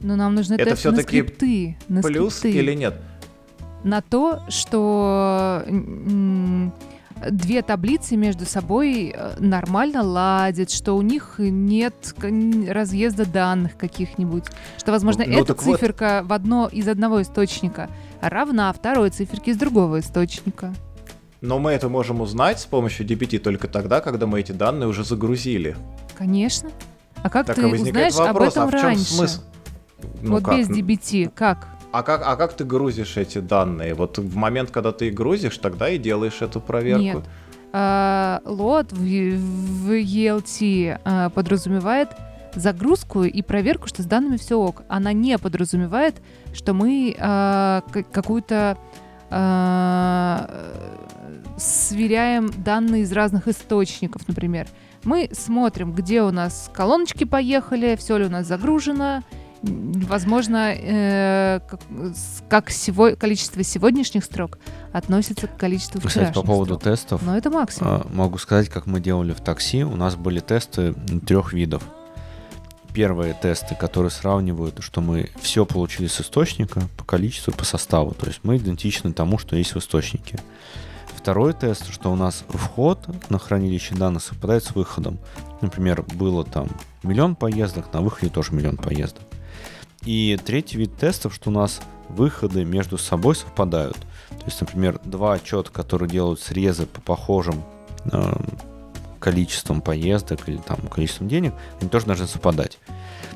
Но нам нужны Это тесты на скрипты. На Плюс скрипты. или нет? на то, что две таблицы между собой э, нормально ладят, что у них нет разъезда данных каких-нибудь, что, возможно, Ну, эта так вот. циферка в одно из одного источника равна второй циферке из другого источника. Но мы это можем узнать с помощью DBT только тогда, когда мы эти данные уже загрузили. Конечно. А как Так ты узнаешь вопрос, об этом а в чем раньше? смысл? Ну вот как? без DBT, как? А как, а как ты грузишь эти данные? Вот в момент, когда ты их грузишь, тогда и делаешь эту проверку. Нет. А, лот в, в ELT а, подразумевает загрузку и проверку, что с данными все ок. Она не подразумевает, что мы а, какую-то сверяем данные из разных источников, например. Мы смотрим, где у нас колоночки поехали, все ли у нас загружено. Возможно, э, как, как сего- количество сегодняшних строк относится к количеству Кстати, вчерашних по поводу строк. тестов, Но это максимум. а, могу сказать, как мы делали в такси. У нас были тесты трех видов. Первые тесты, которые сравнивают, что мы все получили с источника по количеству, по составу. То есть мы идентичны тому, что есть в источнике. Второй тест, что у нас вход на хранилище данных совпадает с выходом. Например, было там миллион поездок, на выходе тоже миллион поездок. И третий вид тестов, что у нас выходы между собой совпадают. То есть, например, два отчета, которые делают срезы по похожим э, количеством поездок или там количеством денег, они тоже должны совпадать.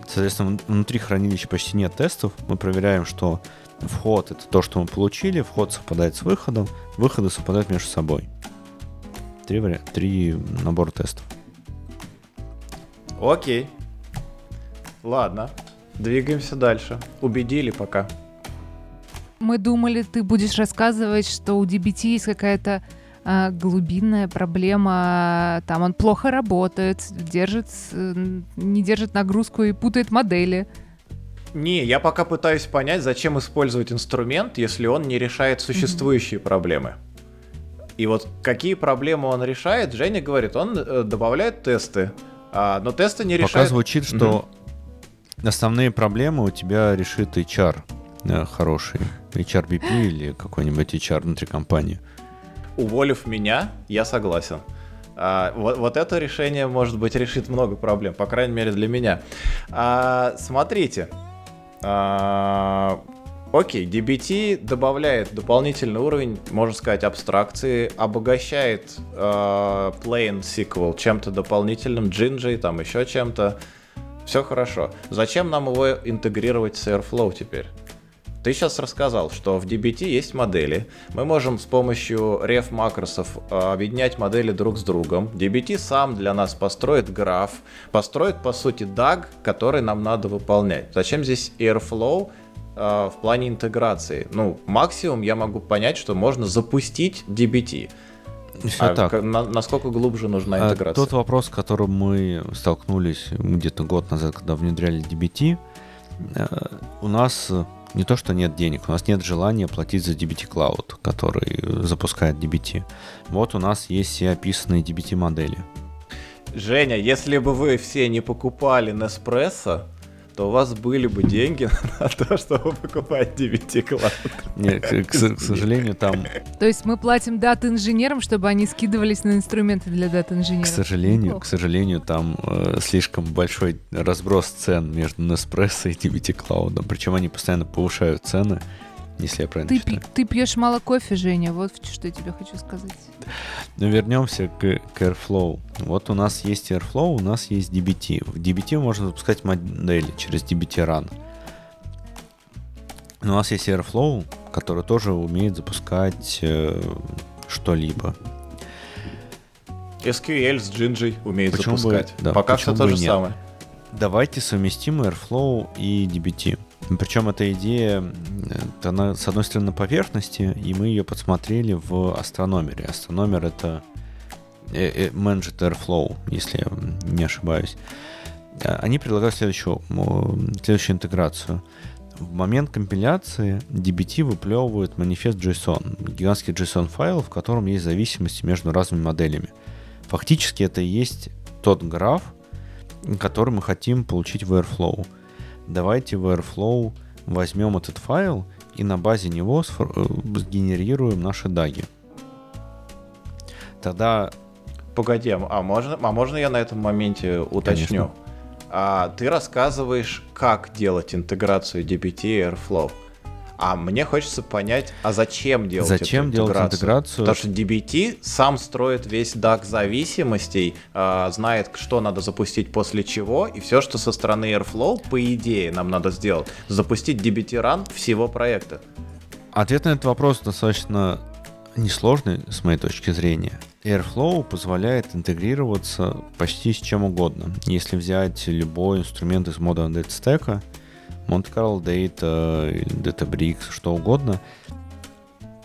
Соответственно, вн- внутри хранилища почти нет тестов. Мы проверяем, что вход это то, что мы получили, вход совпадает с выходом, выходы совпадают между собой. Три, вари- три набора тестов. Окей. Ладно. Двигаемся дальше. Убедили пока. Мы думали, ты будешь рассказывать, что у DBT есть какая-то а, глубинная проблема, там он плохо работает, держит, э, не держит нагрузку и путает модели. Не, я пока пытаюсь понять, зачем использовать инструмент, если он не решает существующие проблемы. И вот какие проблемы он решает, Женя говорит, он э, добавляет тесты, а, но тесты не Пока решают... звучит, что основные проблемы у тебя решит HR э, хороший. HRBP или какой-нибудь HR внутри компании. Уволив меня, я согласен. А, вот, вот это решение, может быть, решит много проблем, по крайней мере для меня. А, смотрите. А, окей, DBT добавляет дополнительный уровень, можно сказать, абстракции, обогащает а, Plain SQL чем-то дополнительным, Gingy, там еще чем-то. Все хорошо. Зачем нам его интегрировать с Airflow теперь? Ты сейчас рассказал, что в DBT есть модели. Мы можем с помощью ref макросов э, объединять модели друг с другом. DBT сам для нас построит граф, построит по сути DAG, который нам надо выполнять. Зачем здесь Airflow э, в плане интеграции? Ну, максимум я могу понять, что можно запустить DBT. Все А так. на- насколько глубже нужна А интеграция? Тот вопрос, с которым мы столкнулись где-то год назад, когда внедряли DBT, э, у нас э, не то, что нет денег, у нас нет желания платить за DBT Cloud, который э, запускает DBT. Вот у нас есть все описанные DBT модели. Женя, если бы вы все не покупали Nespresso, то у вас были бы деньги на то, чтобы покупать DBT Cloud. Не, к, к- к сожалению, там, То есть мы платим дата-инженерам, чтобы они скидывались на инструменты для к дата-инженеров. сожалению, к сожалению, там э, слишком большой разброс цен между Nespresso и Cloud. Причем они постоянно повышают цены, если я правильно Ты, считаю. пи- ты пьешь мало кофе, Женя, вот что я тебе хочу сказать. Но вернемся к, к Airflow. Вот у нас есть Airflow, у нас есть DBT. В DBT можно запускать модели через DBT Run. Но у нас есть Airflow, который тоже умеет запускать э, что-либо. SQL с Jinja умеет Почему бы- запускать. да, Пока почему все то бы же нет? самое. Давайте совместим Airflow и DBT. Причем эта идея, она, с одной стороны, на поверхности, и мы ее подсмотрели в астрономере. Астрономер — это э, э, Managed Airflow, если я не ошибаюсь. А, Они предлагают следующую, следующую интеграцию. В момент компиляции DBT выплевывает манифест JSON, гигантский JSON-файл, в котором есть зависимости между разными моделями. Фактически это и есть тот граф, который мы хотим получить в Airflow. Давайте в Airflow возьмем этот файл и на базе него э, сгенерируем наши даги. Тогда Погоди, а можно, а можно я на этом моменте уточню? Конечно. А, ты рассказываешь, как делать интеграцию DBT и Airflow. А мне хочется понять, а зачем делать Зачем эту делать интеграцию? интеграцию? Потому что DBT сам строит весь DAG зависимостей, а, знает, что надо запустить после чего, и все, что со стороны Airflow, по идее, нам надо сделать, запустить DBT Run всего проекта. ответ на этот вопрос достаточно несложный с моей точки зрения. Airflow позволяет интегрироваться почти с чем угодно. Если взять любой инструмент из Modern Data Stack, Monte Carlo Data, Databricks, что угодно,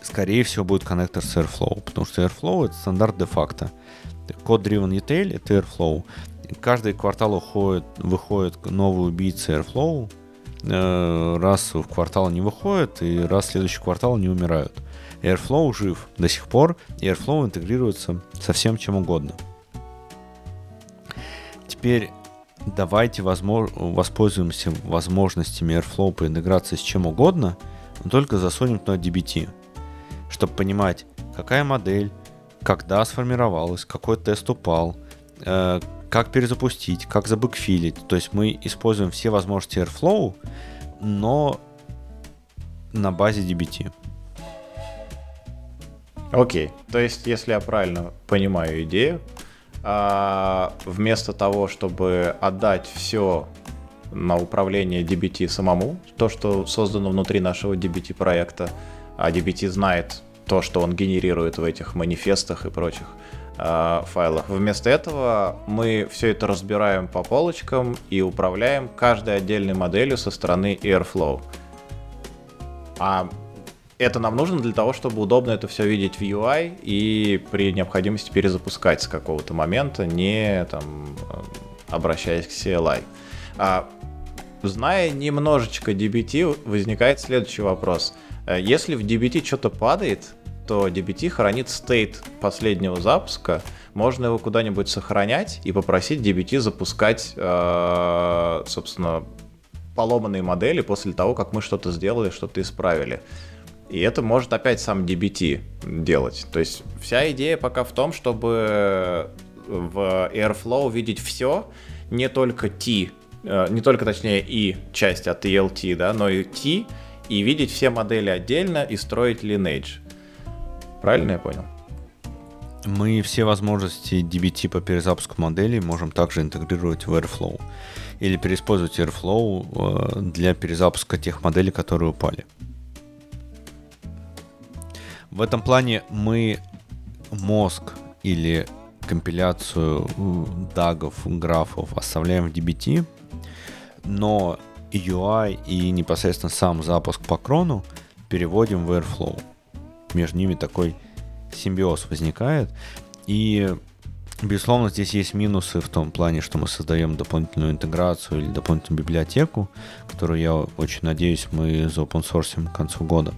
скорее всего будет коннектор с Airflow, потому что Airflow это стандарт де-факто. Code-driven ETL это Airflow. Каждый квартал уходит, выходит новый убийца Airflow, э, раз в квартал не выходит, и раз в следующий квартал не умирают. Airflow жив до сих пор, и Airflow интегрируется со всем чем угодно. Теперь давайте возмо- воспользуемся возможностями Airflow по интеграции с чем угодно, но только засунем туда DBT, чтобы понимать, какая модель, когда сформировалась, какой тест упал, э, как перезапустить, как забэкфилить. То есть мы используем все возможности Airflow, но на базе DBT. Окей. То есть, если я правильно понимаю идею, вместо того, чтобы отдать все на управление DBT самому, то, что создано внутри нашего DBT проекта, а DBT знает то, что он генерирует в этих манифестах и прочих а, файлах. Вместо этого мы все это разбираем по полочкам и управляем каждой отдельной моделью со стороны Airflow. А это нам нужно для того, чтобы удобно это все видеть в UI и при необходимости перезапускать с какого-то момента, не там э, обращаясь к CLI. А, зная немножечко DBT, возникает следующий вопрос. Э, Если в DBT что-то падает, то DBT хранит стейт последнего запуска, можно его куда-нибудь сохранять и попросить DBT запускать, э, собственно, поломанные модели после того, как мы что-то сделали, что-то исправили. И это может опять сам DBT делать. То есть вся идея пока в том, чтобы в Airflow видеть все, не только T, э, не только, точнее, и часть от ELT, да, но и T, и видеть все модели отдельно и строить lineage. Правильно я понял? Мы все возможности DBT по перезапуску моделей можем также интегрировать в Airflow. Или переиспользовать Airflow э, для перезапуска тех моделей, которые упали. В этом плане мы мозг или компиляцию э, дагов, графов оставляем в DBT, но UI и непосредственно сам запуск по крону переводим в Airflow. Между ними такой симбиоз возникает. И, безусловно, здесь есть минусы в том плане, что мы создаем дополнительную интеграцию или дополнительную библиотеку, которую, я очень надеюсь, мы заопенсорсим к концу года.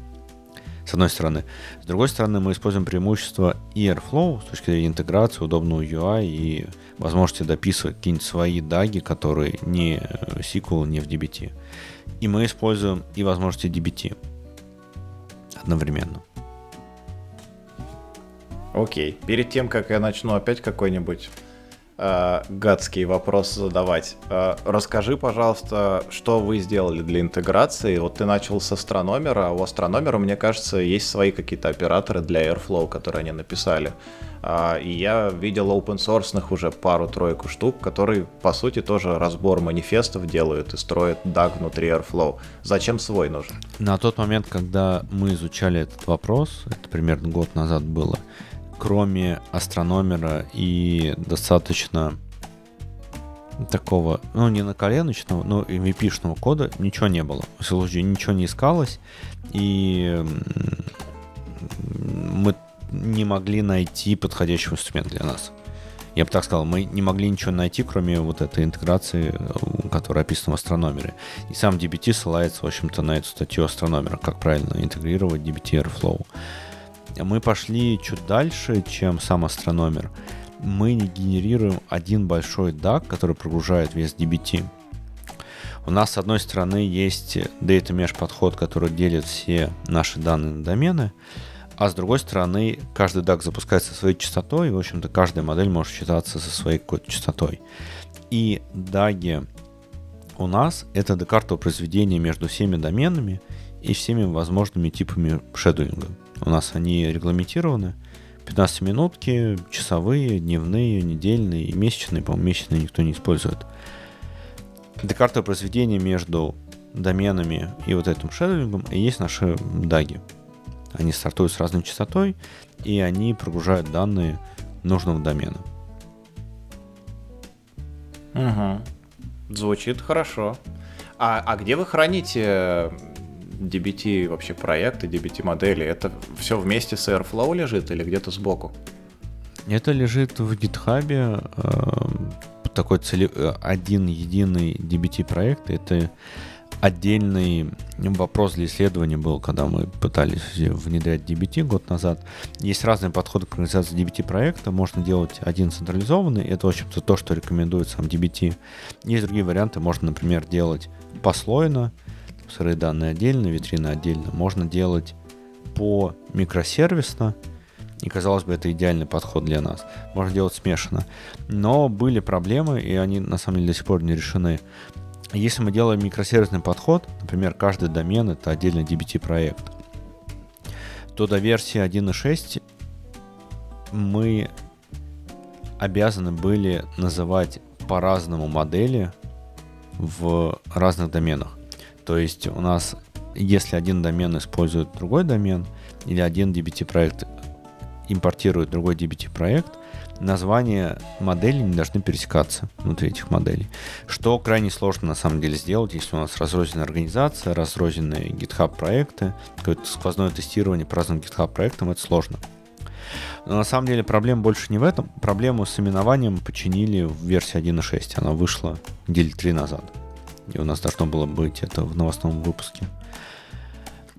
С одной стороны. С другой стороны, мы используем преимущество и Airflow с точки зрения интеграции, удобного UI и возможности дописывать какие-нибудь свои даги, которые не SQL, не в DBT. И мы используем и возможности DBT одновременно. Окей. Перед тем, как я начну опять какой-нибудь э, гадский вопрос задавать, э, расскажи, пожалуйста, что вы сделали для интеграции. Вот ты начал с астрономера, а у астрономера, мне кажется, есть свои какие-то операторы для Airflow, которые они написали. А, и я видел open source уже пару-тройку штук, которые, по сути, тоже разбор манифестов делают и строят DAG внутри Airflow. Зачем свой нужен? На тот момент, когда мы изучали этот вопрос, это примерно год назад было, кроме астрономера и достаточно такого, ну, не на коленочного, но MVP-шного кода ничего не было. В случае ничего не искалось, и мы не могли найти подходящий инструмент для нас. Я бы так сказал, мы не могли ничего найти, кроме вот этой интеграции, которая описана в астрономере. И сам DBT ссылается, в общем-то, на эту статью астрономера, как правильно интегрировать DBT Airflow. Мы пошли чуть дальше, чем сам астрономер. Мы не генерируем один большой DAG, который прогружает весь DBT. У нас, с одной стороны, есть Data Mesh подход, который делит все наши данные на домены, а с другой стороны, каждый DAG запускается своей частотой, и, в общем-то, каждая модель может считаться со своей какой-то частотой. И DAG у нас — это декартовое произведение между всеми доменами и всеми возможными типами шедулинга. У нас они регламентированы. 15-минутки, часовые, дневные, недельные и месячные. По-моему, месячные никто не использует. Декартовое произведение между доменами и вот этим шедулингом и есть наши даги. Они стартуют с разной частотой, и они прогружают данные нужного домена. Угу. Звучит хорошо. А, а где вы храните DBT вообще проекты, DBT модели? Это все вместе с Airflow лежит или где-то сбоку? Это лежит в GitHub. Э, такой цели... Э, один единый DBT проект. Это отдельный вопрос для исследования был, когда мы пытались внедрять DBT год назад. Есть разные подходы к организации DBT проекта. Можно делать один централизованный. Это, в общем-то, то, что рекомендует сам DBT. Есть другие варианты. Можно, например, делать послойно, сырые данные отдельно, витрины отдельно. Можно делать по микросервисно, и, казалось бы, это идеальный подход для нас. Можно делать смешанно. Но были проблемы, и они, на самом деле, до сих пор не решены. Если мы делаем микросервисный подход, например, каждый домен — это отдельный DBT-проект, то до версии 1.6 мы обязаны были называть по-разному модели в разных доменах. То есть у нас, если один домен использует другой домен, или один DBT-проект импортирует другой DBT-проект, названия моделей не должны пересекаться внутри этих моделей. Что крайне сложно на самом деле сделать, если у нас разрозненная организация, разрозненные GitHub проекты, какое-то сквозное тестирование по разным GitHub проектам, это сложно. Но на самом деле проблема больше не в этом. Проблему с именованием починили в версии 1.6. Она вышла недели три назад. И у нас должно было быть это в новостном выпуске.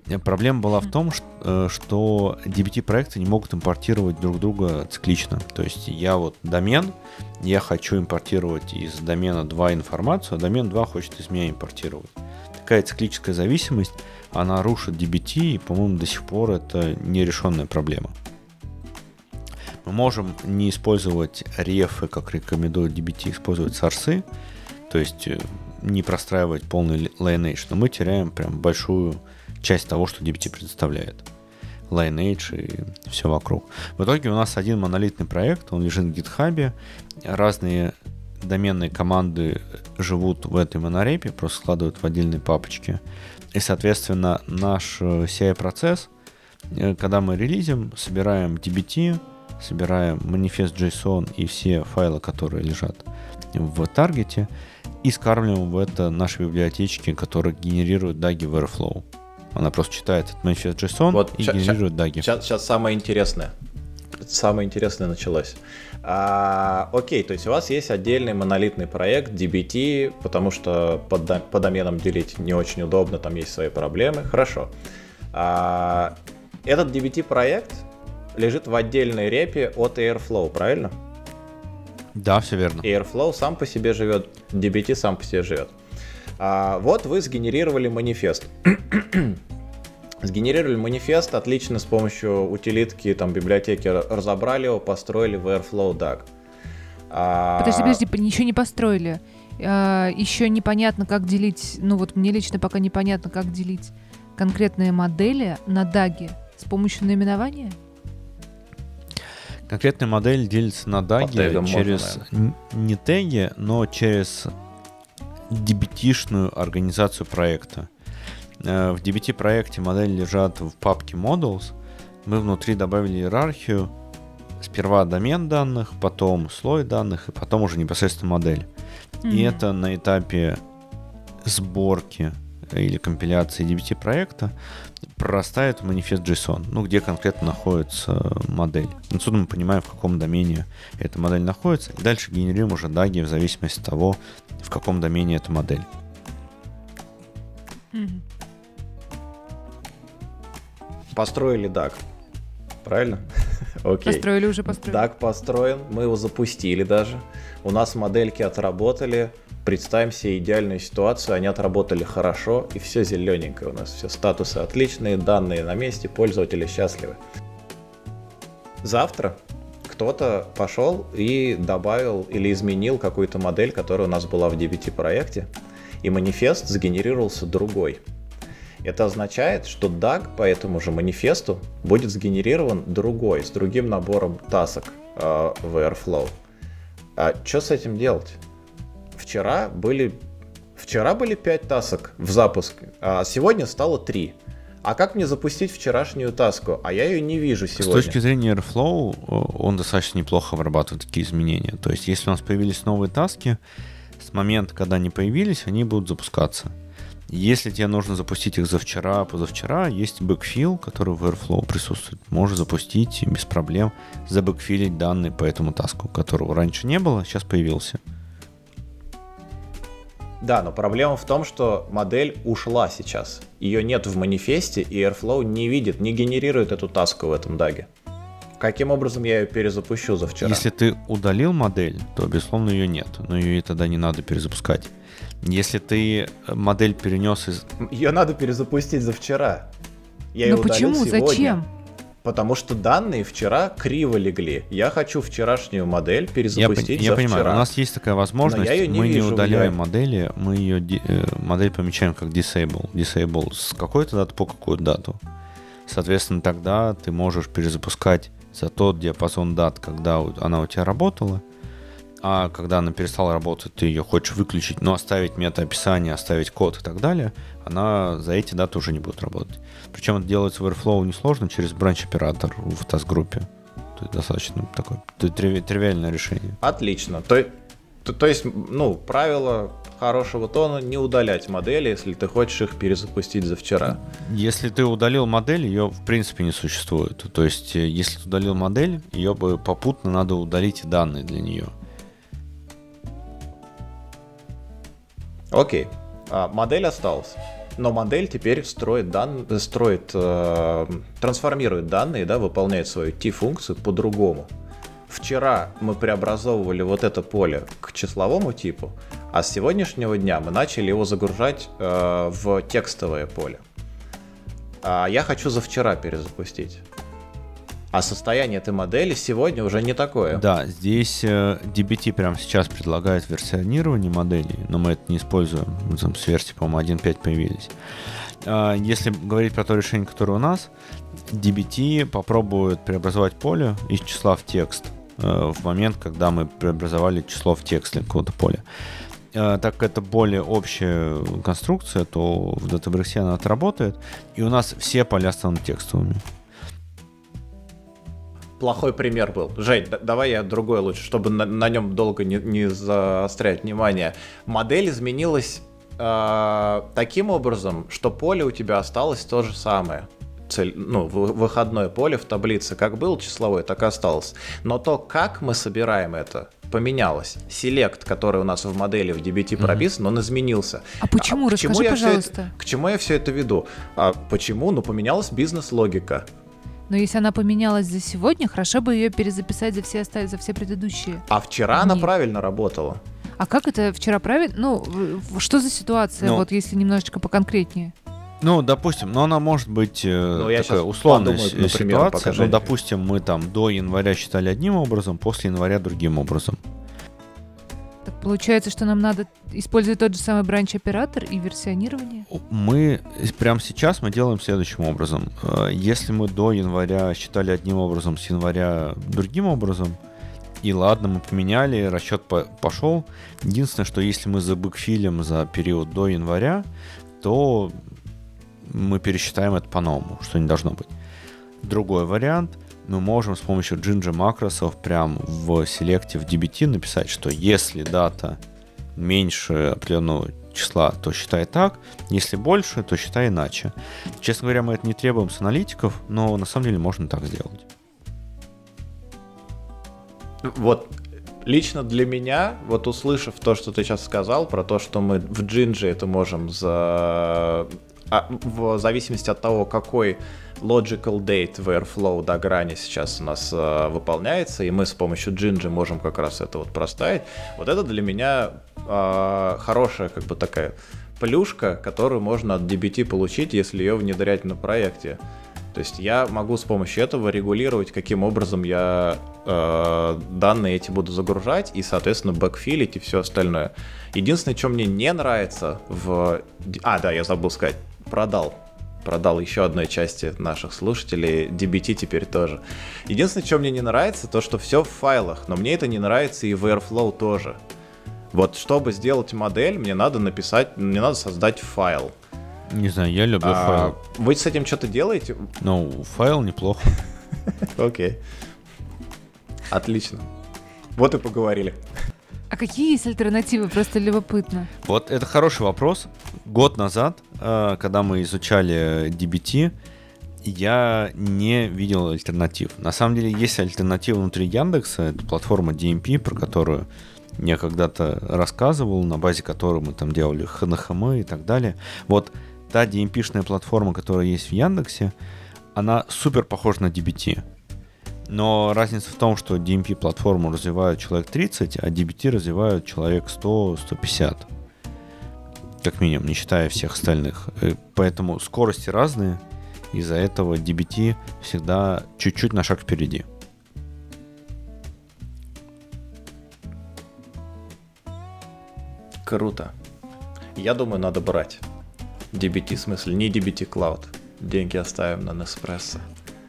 Э, проблема была в том, э, что DBT-проекты не могут импортировать друг друга циклично. То есть я вот домен, я хочу импортировать из домена 2 информацию, а домен 2 хочет из меня импортировать. Такая циклическая зависимость, она рушит DBT, и, по-моему, до сих пор это нерешенная проблема. Мы можем не использовать рефы, как рекомендует DBT, использовать сорсы, то есть э, не простраивать полный lineage, но мы теряем прям большую часть того, что DBT предоставляет. Lineage и все вокруг. В итоге у нас один монолитный проект, он лежит в GitHub, разные доменные команды живут в этой монорепе, просто складывают в отдельные папочки. И, соответственно, наш э, CI-процесс, э, когда мы релизим, собираем DBT, собираем манифест JSON и все файлы, которые лежат в таргете, и скармливаем в это наши библиотечки, которые генерируют даги в Airflow. Она просто читает этот manifest JSON вот и ща, генерирует даги. Сейчас, сейчас самое интересное. Самое интересное началось. А, окей, то есть у вас есть отдельный монолитный проект DBT, потому что под, по доменам делить не очень удобно, там есть свои проблемы. Хорошо. А, этот DBT проект лежит в отдельной репе от Airflow, правильно? Да, все верно. Airflow сам по себе живет, DBT сам по себе живет. А, вот вы сгенерировали манифест. Сгенерировали манифест отлично с помощью утилитки, там, библиотеки, разобрали его, построили в Airflow DAG. А... Подожди, подожди, ничего не построили. А, еще непонятно, как делить, ну вот мне лично пока непонятно, как делить конкретные модели на DAG с помощью наименования. Конкретная модель делится на DAG через можно, не теги, но через dbt организацию проекта. Э, в DBT проекте модели лежат в папке Models. Мы внутри добавили иерархию сперва домен данных, потом слой данных, и потом уже непосредственно модель. И Мгм. это на этапе сборки или компиляции DBT проекта прорастает в манифест JSON, ну, где конкретно находится модель. Отсюда мы понимаем, в каком домене эта модель находится, и дальше генерируем уже даги в зависимости от того, в каком домене эта модель. Мгм. Построили DAG. Правильно? Окей. Построили уже, построили. DAG построен, мы его запустили даже. У нас модельки отработали. Представим себе идеальную ситуацию, они отработали хорошо, и все зелененькое у нас, все статусы отличные, данные на месте, пользователи счастливы. Завтра кто-то пошел и добавил или изменил какую-то модель, которая у нас была в DBT проекте, и манифест сгенерировался другой. Это означает, что DAG по этому же манифесту будет сгенерирован другой, с другим набором тасок э, в Airflow. А что с этим делать? Вчера были, вчера были 5 тасок в запуске, а сегодня стало 3. А как мне запустить вчерашнюю таску? А я ее не вижу С сегодня. точки зрения Airflow, о, он достаточно неплохо обрабатывает такие изменения. То есть, если у нас появились новые таски, с момента, когда они появились, они будут запускаться. Если тебе нужно запустить их за вчера, позавчера, есть бэкфил, который в Airflow присутствует. Можешь запустить без проблем, забэкфилить данные по этому таску, которого раньше не было, сейчас появился. Да, но проблема в том, что модель ушла сейчас. Ее нет в манифесте, и Airflow не видит, не генерирует эту таску в этом даге. Каким образом я ее перезапущу за вчера? Если ты удалил модель, то, безусловно, ее нет. Но ее тогда не надо перезапускать. Если ты э, модель перенес из... Ее надо перезапустить за вчера. Я ее Но удалил почему? сегодня. Зачем? Потому что данные вчера криво легли. Я хочу вчерашнюю модель Я, перезапустить я за понимаю, вчера. у нас есть такая возможность. её не мы не вижу в удаляем UI. модели, мы ее э, модель помечаем как disable. Disable с какой-то даты по какую дату. Соответственно, тогда ты можешь перезапускать за тот диапазон дат, когда она у тебя работала. А когда она перестала работать, ты ее хочешь выключить, но оставить метаописание, оставить код и так далее, она за эти даты уже не будет работать. Причем это делается в Airflow несложно через бранч-оператор в task-группе. То есть достаточно такое триви- тривиальное решение. Отлично. То, то, то есть, ну, правило хорошего тона не удалять модели, если ты хочешь их перезапустить за вчера. Если ты удалил модель, ее в принципе не существует. То есть, э, если ты удалил модель, ее бы попутно надо удалить и данные для нее. Окей. А, модель осталась. Но модель теперь строит дан... строит, э, трансформирует данные, да, выполняет свою T-функцию по-другому. Вчера мы преобразовывали вот это поле к числовому типу, а с сегодняшнего дня мы начали его загружать э, в текстовое поле. А я хочу за вчера перезапустить. А состояние этой модели сегодня уже не такое. Да, здесь э, DBT прямо сейчас предлагает версионирование моделей, но мы это не используем. Там с версии, по-моему, 1.5 появились. А, Если говорить про то решение, которое у нас, DBT попробует преобразовать поле из числа в текст э, в момент, когда мы преобразовали число в текст для какого-то поля. Э, Так как это более общая конструкция, то в Databricks она отработает, и у нас все поля станут текстовыми. Плохой пример был. Жень, да- давай я другой лучше, чтобы на, на нем долго не, не заострять внимание. Модель изменилась э, таким образом, что поле у тебя осталось то же самое. Цель, ну, вы- выходное поле в таблице как было числовое, так и осталось. Но то, как мы собираем это, поменялось. Селект, который у нас в модели в DBT прописан, он изменился. А почему? к чему Расскажи, всё это- пожалуйста. к чему я все это веду? А почему? Ну, поменялась бизнес-логика. Но если она поменялась за сегодня, хорошо бы ее перезаписать за все, оста- за все предыдущие. А вчера она Нет. правильно работала. А как это вчера правильно? Ну, что за ситуация, Ну, вот если немножечко поконкретнее? Ну, допустим, но она может быть э, Ну, я такая условная подумаю, например, ситуация. Ну, допустим, мы там до января считали одним образом, после января другим образом. Так получается, что нам надо использовать тот же самый бранч-оператор и версионирование? Мы прямо сейчас мы делаем следующим образом. Э, Если мы до января считали одним образом, с января другим образом, и ладно, мы поменяли, расчет по- пошел. Единственное, что если мы забэкфилим за период до января, то мы пересчитаем это по-новому, что не должно быть. Другой вариант. Мы можем с помощью Jinja макросов прям в селекте в DBT написать, что если дата меньше определенного числа, то считай так, если больше, то считай иначе. Честно говоря, мы это не требуем с аналитиков, но на самом деле можно так сделать. Вот лично для меня, вот услышав то, что ты сейчас сказал, про то, что мы в Джинже это можем за... А, в зависимости от того, какой logical date в Airflow до грани сейчас у нас э, выполняется, и мы с помощью Jinja можем как раз это вот проставить. Вот это для меня э, хорошая как бы такая плюшка, которую можно от DBT получить, если ее внедрять на проекте. То есть я могу с помощью этого регулировать, каким образом я э, данные эти буду загружать и, соответственно, бэкфилить и все остальное. Единственное, что мне не нравится в... А, да, я забыл сказать. Продал продал еще одной части наших слушателей, DBT теперь тоже. Единственное, что мне не нравится, то, что все в файлах, но мне это не нравится и в Airflow тоже. Вот, чтобы сделать модель, мне надо написать, мне надо создать файл. Не знаю, я люблю а, файл. Вы с этим что-то делаете? Ну, файл неплохо. Окей. Отлично. Вот и поговорили. А какие есть альтернативы? Просто любопытно. Вот это хороший вопрос. Год назад, э, когда мы изучали DBT, я не видел альтернатив. На самом деле есть альтернатива внутри Яндекса, это платформа DMP, про которую я когда-то рассказывал, на базе которой мы там делали HNHM и так далее. Вот та DMP-шная платформа, которая есть в Яндексе, она супер похожа на DBT. Но разница в том, что DMP-платформу развивают человек 30, а DBT развивают человек 100-150. Как минимум, не считая всех остальных. Э, поэтому скорости разные. Из-за этого DBT всегда чуть-чуть на шаг впереди. Круто. Я думаю, надо брать. DBT, в смысле, не DBT Cloud. Деньги оставим на Nespresso.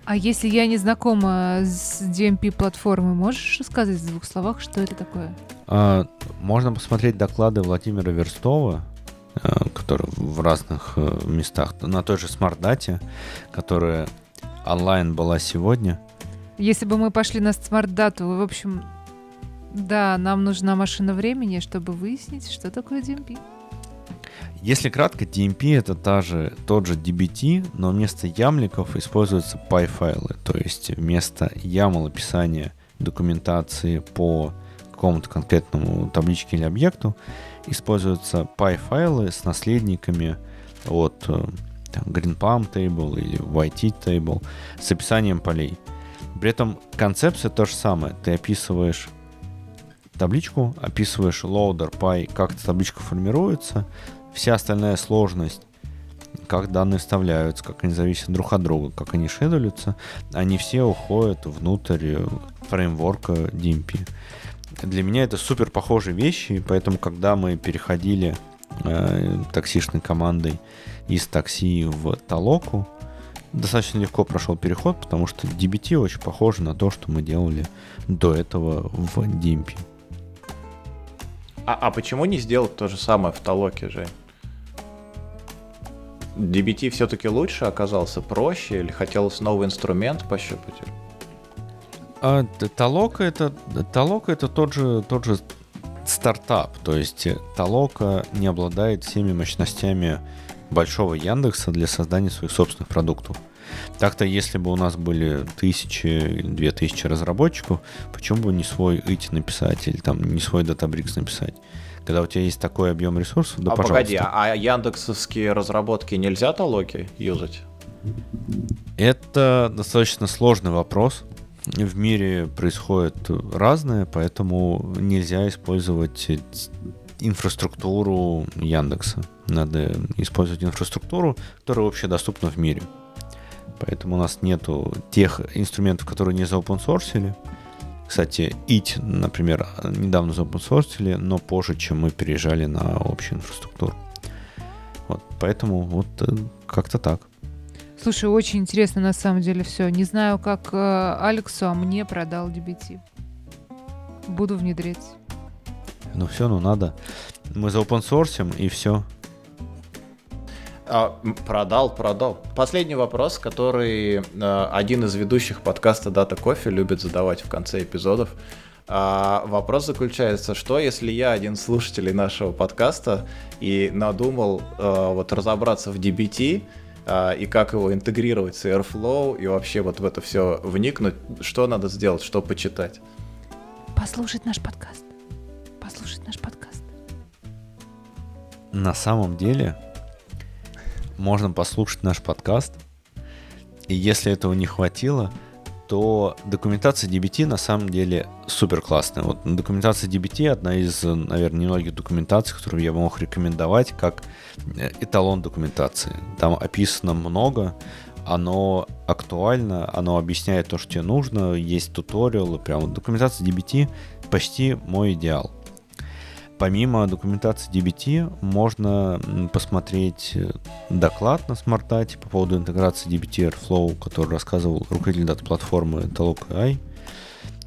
А если я не знакома с DMP-платформой, можешь рассказать в двух словах, что это такое? А, можно посмотреть доклады Владимира Верстова, э, который в разных э, местах, на той же смарт-дате, которая онлайн была сегодня. Если бы мы пошли на смарт-дату, в общем, да, нам нужна машина времени, чтобы выяснить, что такое DMP. Если кратко, DMP это та же, тот же DBT, но вместо ямликов используются PY-файлы. То есть вместо YAML описания документации по какому-то конкретному табличке или объекту используются PY-файлы с наследниками от э, там, GreenPalm Table или YT Table с описанием полей. При этом концепция то же самое. Ты описываешь табличку, описываешь loader py, как эта табличка формируется, вся остальная сложность, как данные вставляются, как они зависят друг от друга, как они шедулятся, они все уходят внутрь фреймворка DMP. Для меня это супер похожие вещи, поэтому когда мы переходили э, таксишной командой из такси в Толоку, достаточно легко прошел переход, потому что DBT очень похоже на то, что мы делали до этого в DMP. А, а почему не сделать то же самое в Толоке, Жень? DBT все-таки лучше оказался, проще, или хотелось новый инструмент пощупать? А, Толока это, Толока это тот же, тот же стартап, то есть Толока не обладает всеми мощностями большого Яндекса для создания своих собственных продуктов. Так-то, если бы у нас были тысячи или две тысячи разработчиков, почему бы не свой IT написать или там не свой Databricks написать? Когда у тебя есть такой объем ресурсов, да, а пожалуйста. погоди, а яндексовские разработки нельзя толоки юзать? Это достаточно сложный вопрос. В мире происходит разное, поэтому нельзя использовать инфраструктуру Яндекса. Надо использовать инфраструктуру, которая вообще доступна в мире. Поэтому у нас нету тех инструментов, которые не заопенсорсили. Кстати, IT, например, недавно заопенсорсили, но позже, чем мы переезжали на общую инфраструктуру. Вот, поэтому вот э, как-то так. Слушай, очень интересно на самом деле все. Не знаю, как э, Алексу, а мне продал DBT. Буду внедрять. Ну все, ну надо. Мы заопенсорсим и все. А, продал, продал. Последний вопрос, который э, один из ведущих подкаста Дата Кофе любит задавать в конце эпизодов. А, вопрос заключается, что если я один из слушателей нашего подкаста и надумал э, вот разобраться в DBT, и как его интегрировать с Airflow, и вообще вот в это все вникнуть, что надо сделать, что почитать? Послушать наш подкаст. Послушать наш подкаст. На самом деле, можно послушать наш подкаст. И если этого не хватило, то документация DBT на самом деле супер классная. Вот документация DBT одна из, наверное, немногих документаций, которую я мог рекомендовать как э, эталон документации. Там описано много, оно актуально, оно объясняет то, что тебе нужно, есть туториалы, прям документация DBT почти мой идеал. Помимо документации DBT можно посмотреть э, доклад на смартате по поводу интеграции DBT Airflow, который рассказывал руководитель дата-платформы Talk AI.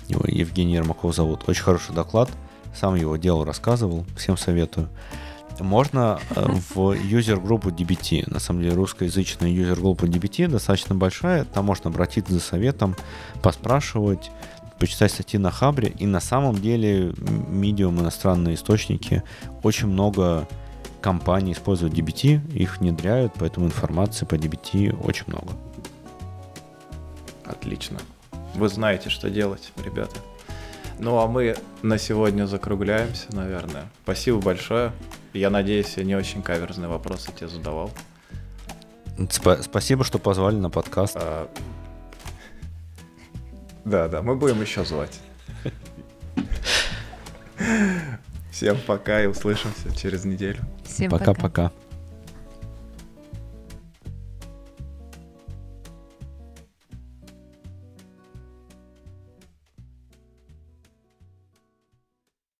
Его Евгений Ермаков зовут. Очень хороший доклад. Сам его делал, рассказывал. Всем советую. Можно э, в юзер-группу DBT. На самом деле русскоязычная юзер-группа DBT достаточно большая. Там можно обратиться за советом, поспрашивать почитать статьи на Хабре, и на самом деле Medium, иностранные источники, очень много компаний используют DBT, их внедряют, поэтому информации по DBT очень много. Отлично. Вы знаете, что делать, ребята. Ну а мы на сегодня закругляемся, наверное. Спасибо большое. Я надеюсь, я не очень каверзные вопросы тебе задавал. Сп- спасибо, что позвали на подкаст. А, да, да, мы будем еще звать. Всем пока и услышимся через неделю. Всем пока. Пока-пока.